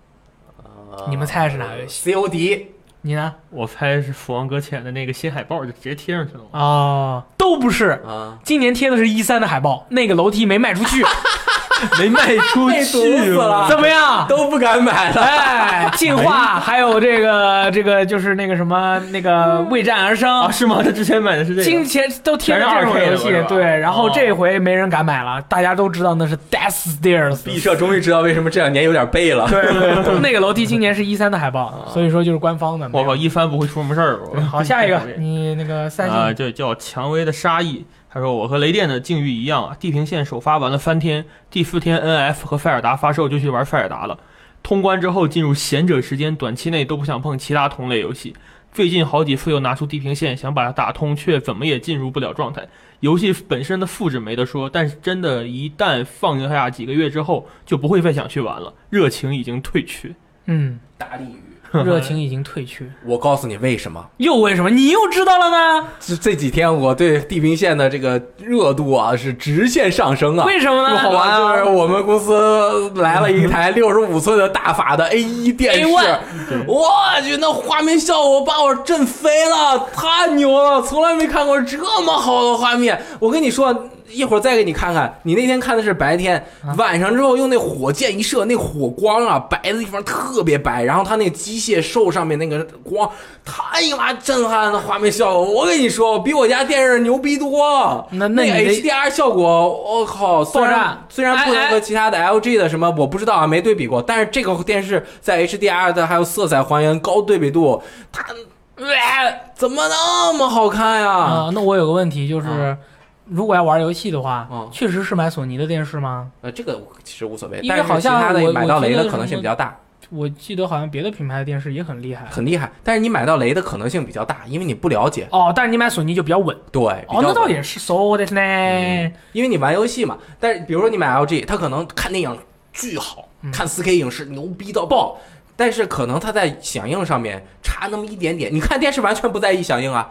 你们猜是哪个游戏？COD 你呢？我猜是《死亡搁浅》的那个新海报，就直接贴上去了啊。哦，都不是。啊，今年贴的是一三的海报，那个楼梯没卖出去，没卖出去 死了怎么样？都不敢买了。哎，进化，还有这个这个就是那个什么那个为战而生啊？，是吗？他之前买的是这金个。钱都贴着这种游戏全是 2K 的是，吧对，然后哦这回没人敢买了，大家都知道那是 Death Stairs。毕设终于知道为什么这两年有点背了。对对对，那个楼梯今年是一三的海报，所以说就是官方的。我靠，一帆不会出什么事儿吧？好，下一个，你那个三啊，星这叫蔷薇的杀意。他说：“我和雷电的境遇一样啊，地平线首发玩了三天，第四天 NF 和塞尔达发售就去玩塞尔达了。通关之后进入闲者时间，短期内都不想碰其他同类游戏。最近好几次又拿出地平线想把它打通，却怎么也进入不了状态。游戏本身的复制没得说，但是真的，一旦放下几个月之后，就不会再想去玩了，热情已经退去。嗯，大力语，热情已经退去，我告诉你为什么。又为什么？你又知道了呢？这这几天我对地平线的这个热度啊是直线上升啊。为什么呢？好玩啊！就是我们公司来了一台六十五寸的大法的 A 一电视，我去，那画面效果把我震飞了，太牛了！从来没看过这么好的画面。我跟你说，一会儿再给你看看。你那天看的是白天，晚上之后用那火箭一射，那火光啊，白的地方特别白，然后它那个机械兽上面那个光，太妈震撼的！画面效果，我跟你说，比我家电视牛逼多。那那 HDR 效果，我靠，虽然虽然不能和其他的 LG 的什么我不知道啊，没对比过，但是这个电视在 HDR 的还有色彩还原、高对比度，它、呃怎么那么好看呀？啊，那我有个问题就是啊，如果要玩游戏的话嗯，确实是买索尼的电视吗？呃，这个其实无所谓，因为但是好像其他的我买到我记得雷的可能性什么比较大，我记得好像别的品牌的电视也很厉害。很厉害。但是你买到雷的可能性比较大，因为你不了解。哦，但是你买索尼就比较稳。对，比哦，那倒较稳也是そうですね。因为你玩游戏嘛。但是比如说你买 LG，它可能看电影巨好，嗯看 4K 影视牛逼到爆，但是可能它在响应上面差那么一点点。你看电视完全不在意响应啊，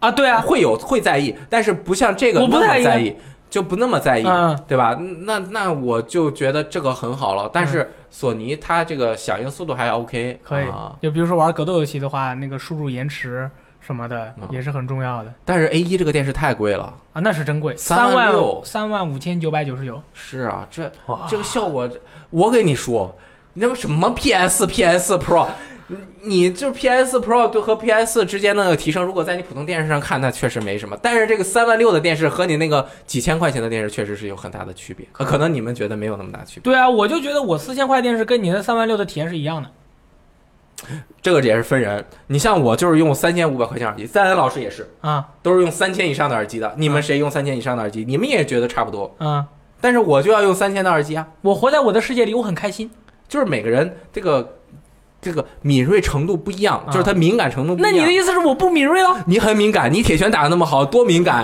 啊，对啊，会有会在意，但是不像这个不在意么在意，就不那么在意，嗯对吧？那那我就觉得这个很好了。但是索尼它这个响应速度还 OK，可以啊。就比如说玩格斗游戏的话，那个输入延迟什么的嗯也是很重要的但是 A 一这个电视太贵了。啊，那是真贵，三万六三万五千九百九十九。是啊，这这个效果，我给你说，你那个什么 PS PS Pro，你就 PS Pro 对和 PS 之间的提升，如果在你普通电视上看，那确实没什么。但是这个三万六的电视和你那个几千块钱的电视，确实是有很大的区别。呃可能你们觉得没有那么大区别，对啊，我就觉得我四千块电视跟你的三万六的体验是一样的。这个也是分人。你像我就是用三千五百块钱耳机，赞恩老师也是，啊都是用三千以上的耳机的。你们谁用三千以上的耳机？你们也觉得差不多，啊！但是我就要用三千的耳机啊。我活在我的世界里，我很开心。就是每个人这个这个敏锐程度不一样，啊就是他敏感程度不一样。那你的意思是我不敏锐了？你很敏感，你铁拳打的那么好，多敏感！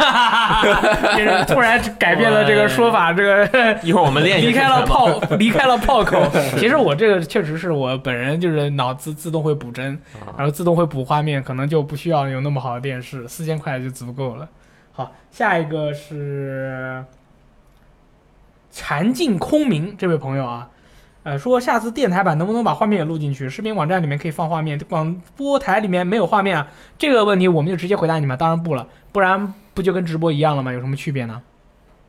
就是突然改变了这个说法，这个一会儿我们练一下离开了炮，离开了炮口。其实我这个确实是我本人就是脑子自动会补帧，然后自动会补画面，可能就不需要有那么好的电视，四千块就足够了。好，下一个是禅境空明这位朋友啊。呃，说下次电台版能不能把画面也录进去？视频网站里面可以放画面，广播台里面没有画面啊。这个问题我们就直接回答你们，当然不了，不然不就跟直播一样了吗？有什么区别呢？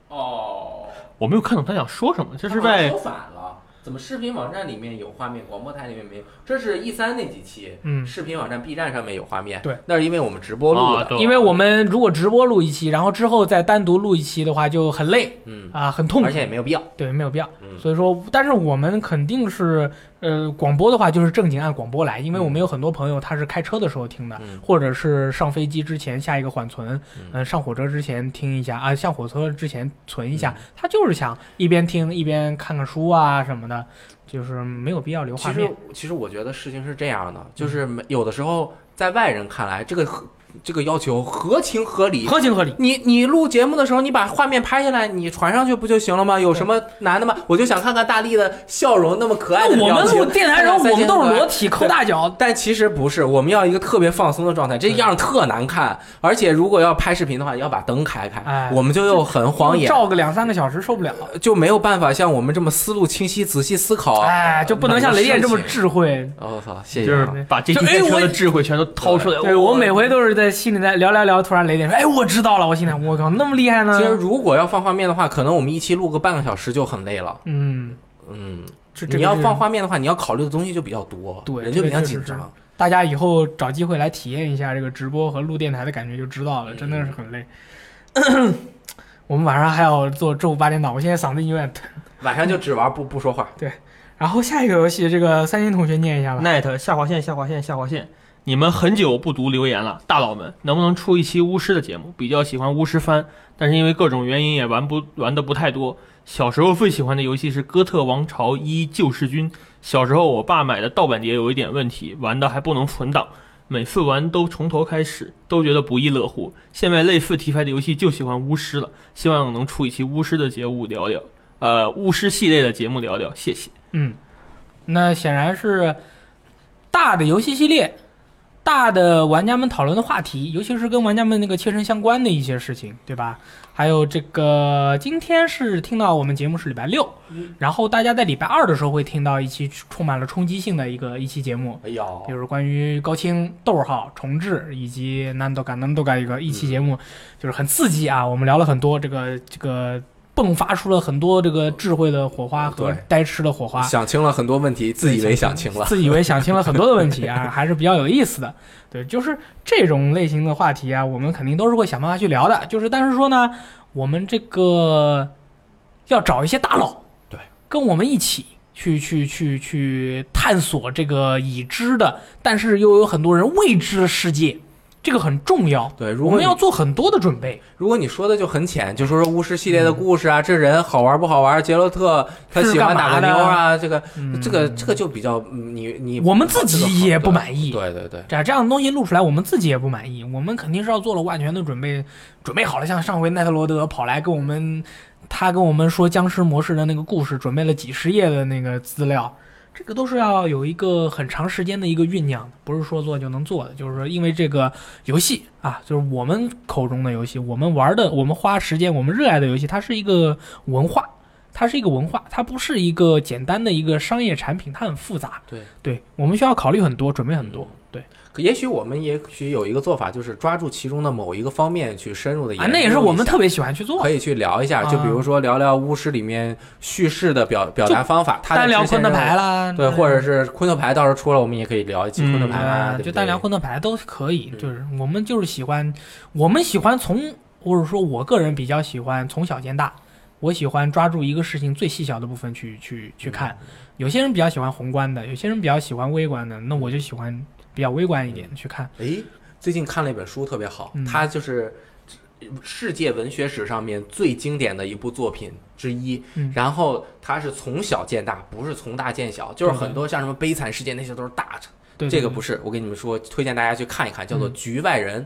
哦，我没有看懂他想说什么，这是在说反了。怎么视频网站里面有画面，广播台里面没有？这是 E 三那几期，嗯视频网站 B 站上面有画面，对，那是因为我们直播录的，啊对因为我们如果直播录一期，然后之后再单独录一期的话，就很累嗯，啊，很痛苦而，且也没有必要，对，没有必要。嗯，所以说，但是我们肯定是，呃，广播的话就是正经按广播来，因为我们有很多朋友他是开车的时候听的，嗯。或者是上飞机之前下一个缓存，嗯嗯、上火车之前听一下啊，上火车之前存一下，嗯。他就是想一边听一边看看书啊什么的，就是没有必要留画其实。其实我觉得事情是这样的，就是有的时候在外人看来，这个合这个要求合情合理。合情合理，你你录节目的时候，你把画面拍下来，你传上去不就行了吗？有什么难的吗？我就想看看大力的笑容，那么可爱我们。录电台的时候，我们都是裸体抠大脚，但其实不是，我们要一个特别放松的状态，这样特难看。而且如果要拍视频的话，要把灯开开，哎我们就又很晃眼，照个两三个小时受不了。就没有办法像我们这么思路清晰、仔细思考。哎，就不能像雷电这么智慧。哦我操，谢谢就是啊。把这期就哎我电车的智慧全都掏出来。对我每回都是在心里在聊聊聊，突然雷电说：“哎，我知道了。”我心想：“我靠，那么厉害呢其实如果要放画面的话，可能我们一期录个半个小时就很累了。？”嗯，嗯，这这你要放画面的话，你要考虑的东西就比较多，对人就比较紧张。大家以后找机会来体验一下这个直播和录电台的感觉就知道了，真的是很累。我们晚上还要做周五八点档，我现在嗓子有点疼。晚上就只玩不不说话。对然后下一个游戏，这个三星同学念一下吧。net 下划线下划线下划线，你们很久不读留言了，大佬们能不能出一期巫师的节目？比较喜欢巫师番，但是因为各种原因也玩不玩的不太多。小时候最喜欢的游戏是《哥特王朝一救世军》，小时候我爸买的盗版碟有一点问题，玩的还不能存档，每次玩都从头开始，都觉得不亦乐乎。现在类似题材的游戏就喜欢巫师了，希望能出一期巫师的节目聊聊，呃，巫师系列的节目聊聊，谢谢。嗯，那显然是大的游戏系列，大的玩家们讨论的话题，尤其是跟玩家们那个切身相关的一些事情，对吧？还有这个，今天是听到我们节目是礼拜六，然后大家在礼拜二的时候会听到一期充满了冲击性的一个一期节目，哎呀，就是关于高清逗号重置以及难度感难度感一个一期节目，就是很刺激啊！我们聊了很多这个这个。迸发出了很多这个智慧的火花和呆痴的火花，想清了很多问题，自以为想清了。自以为想清了很多的问题啊，还是比较有意思的。对，就是这种类型的话题啊，我们肯定都是会想办法去聊的。就是但是说呢，我们这个要找一些大佬，对，跟我们一起。去去去去探索这个已知的，但是又有很多人未知的世界，这个很重要。对，如果我们要做很多的准备。如果你说的就很浅，就说说巫师系列的故事啊，这人好玩不好玩？杰洛特他喜欢打个妞啊，这个嗯这个这个就比较嗯你你我们自己也不满意对对对，这这样的东西录出来，我们自己也不满意。我们肯定是要做了万全的准备，准备好了。像上回奈特罗德跑来跟我们，他跟我们说僵尸模式的那个故事，准备了几十页的那个资料，这个都是要有一个很长时间的一个酝酿的，不是说做就能做的。就是说，因为这个游戏啊，就是我们口中的游戏，我们玩的，我们花时间，我们热爱的游戏，它是一个文化。它是一个文化，它不是一个简单的一个商业产品，它很复杂。对对，我们需要考虑很多，准备很多。对，也许我们也许有一个做法，就是抓住其中的某一个方面去深入的研究，啊那也是我们特别喜欢去做可。以去聊一下，就比如说聊聊巫师里面叙事的表表达方法，他单聊昆特牌，啦，对，或者是昆特牌到时候出了，我们也可以聊一期昆特牌就单聊昆特牌都可以。嗯就是我们就是喜欢，我们喜欢从，或者说我个人比较喜欢从小见大。我喜欢抓住一个事情最细小的部分去去去看。嗯有些人比较喜欢宏观的，有些人比较喜欢微观的，那我就喜欢比较微观一点的去看。诶，最近看了一本书特别好，嗯它就是世界文学史上面最经典的一部作品之一。嗯然后它是从小见大，不是从大见小，就是很多像什么悲惨世界那些都是大的。对，对这个不是，我跟你们说，推荐大家去看一看，叫做《嗯局外人》，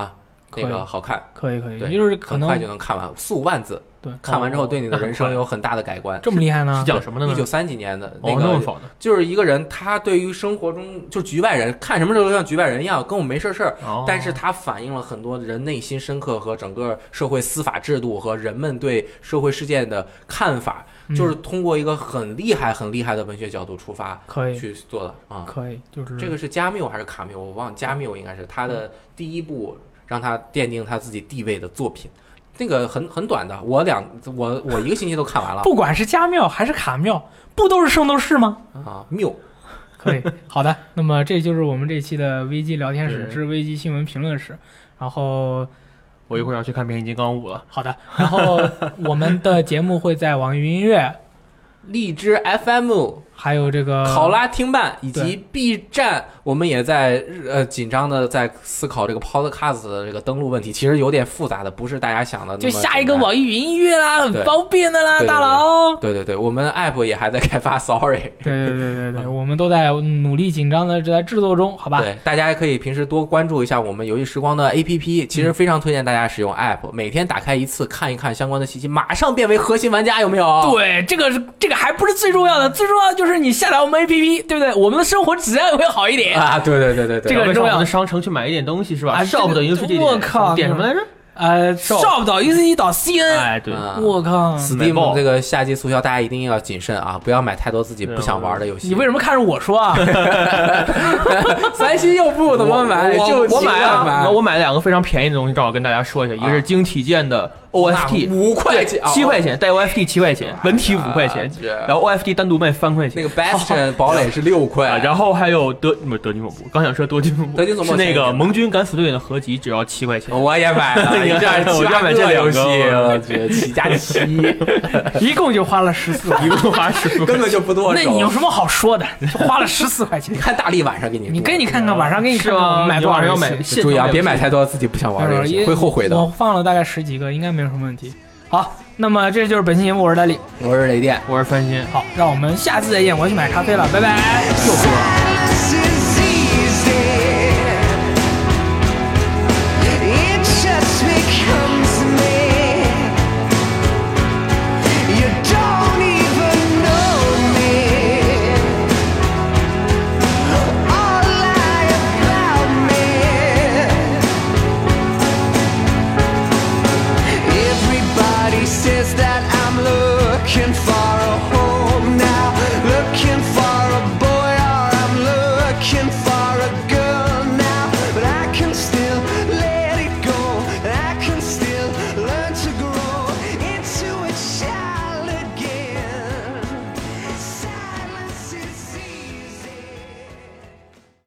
啊，那个好看，可以可以，对就是可能很快就能看完，四五万字，对看完之后对你的人生有很大的改观。这么厉害呢是？讲什么的呢？一九三几年的哦，那个，就是一个人，他对于生活中就局外人，看什么时候都像局外人一样，跟我没事事儿。哦，但是他反映了很多人内心深刻和整个社会司法制度和人们对社会事件的看法，嗯就是通过一个很厉害、很厉害的文学角度出发可以去做的啊。可以，就是这个是加缪还是卡缪？我忘了，加缪应该是他的第一部让他奠定他自己地位的作品。那个很很短的，我两我我一个星期都看完了不管是加缪还是卡缪，不都是圣斗士吗？啊。缪，可以，好的，那么这就是我们这期的危机聊天室之危机新闻评论室。然后，我一会儿要去看《变形金刚五》了。好的，然后我们的节目会在网易云音乐，荔枝 FM、还有这个考拉听办以及 B 站，我们也在呃紧张的在思考这个 Podcast 的这个登录问题，其实有点复杂的，不是大家想的那么就下一个网易云音乐啦，很对方便的啦，大佬。对对对，我们 App 也还在开发，Sorry。对对对对对，我们都在努力紧张的在制作中，好吧？对，大家也可以平时多关注一下我们游戏时光的 APP，其实非常推荐大家使用 App，每天打开一次看一看相关的信息，马上变为核心玩家，有没有？对，这个是这个还不是最重要的，最重要的就是你下载我们 APP，对不对？我们的生活质量也会好一点。啊，对对对对对，这个很重要我们的商城去买一点东西是吧啊？shop 等于是这我靠点什么来着？呃，shop 到 e c 到 CN，哎，对，啊我靠，Steam 这个夏季促销，大家一定要谨慎啊，不要买太多自己不想玩的游戏。你为什么看着我说啊？三星又不怎么买，我就我买了了，我买了两个非常便宜的东西，正好跟大家说一下，一个是晶体剑的 OFT，五块钱，七块钱，带 OFT 七块钱，文体五块钱然后 OFT 单独卖三块钱那个。Bastion 堡垒是六啊，块，然后还有德不是德军总部，刚想说德军总部，德军总部是那个盟军敢死队的合集，只要七块钱。我也买了，你看这样我就买这两个游戏，我去七加七，一共就花了十四，一共花十四根本就不剁手。那你有什么好说的？花了十四块钱 你，看大力晚上给你，你给你看看，晚上给你看看我们买多少要买戏。注意啊，别买太多自己不想玩的游戏，也会后悔的。我放了大概十几个，应该没有什么问题。好，那么这就是本期节目，我是大力。我是雷电。我是翻新。好，让我们下次再见，我要去买咖啡了，拜拜。又喝。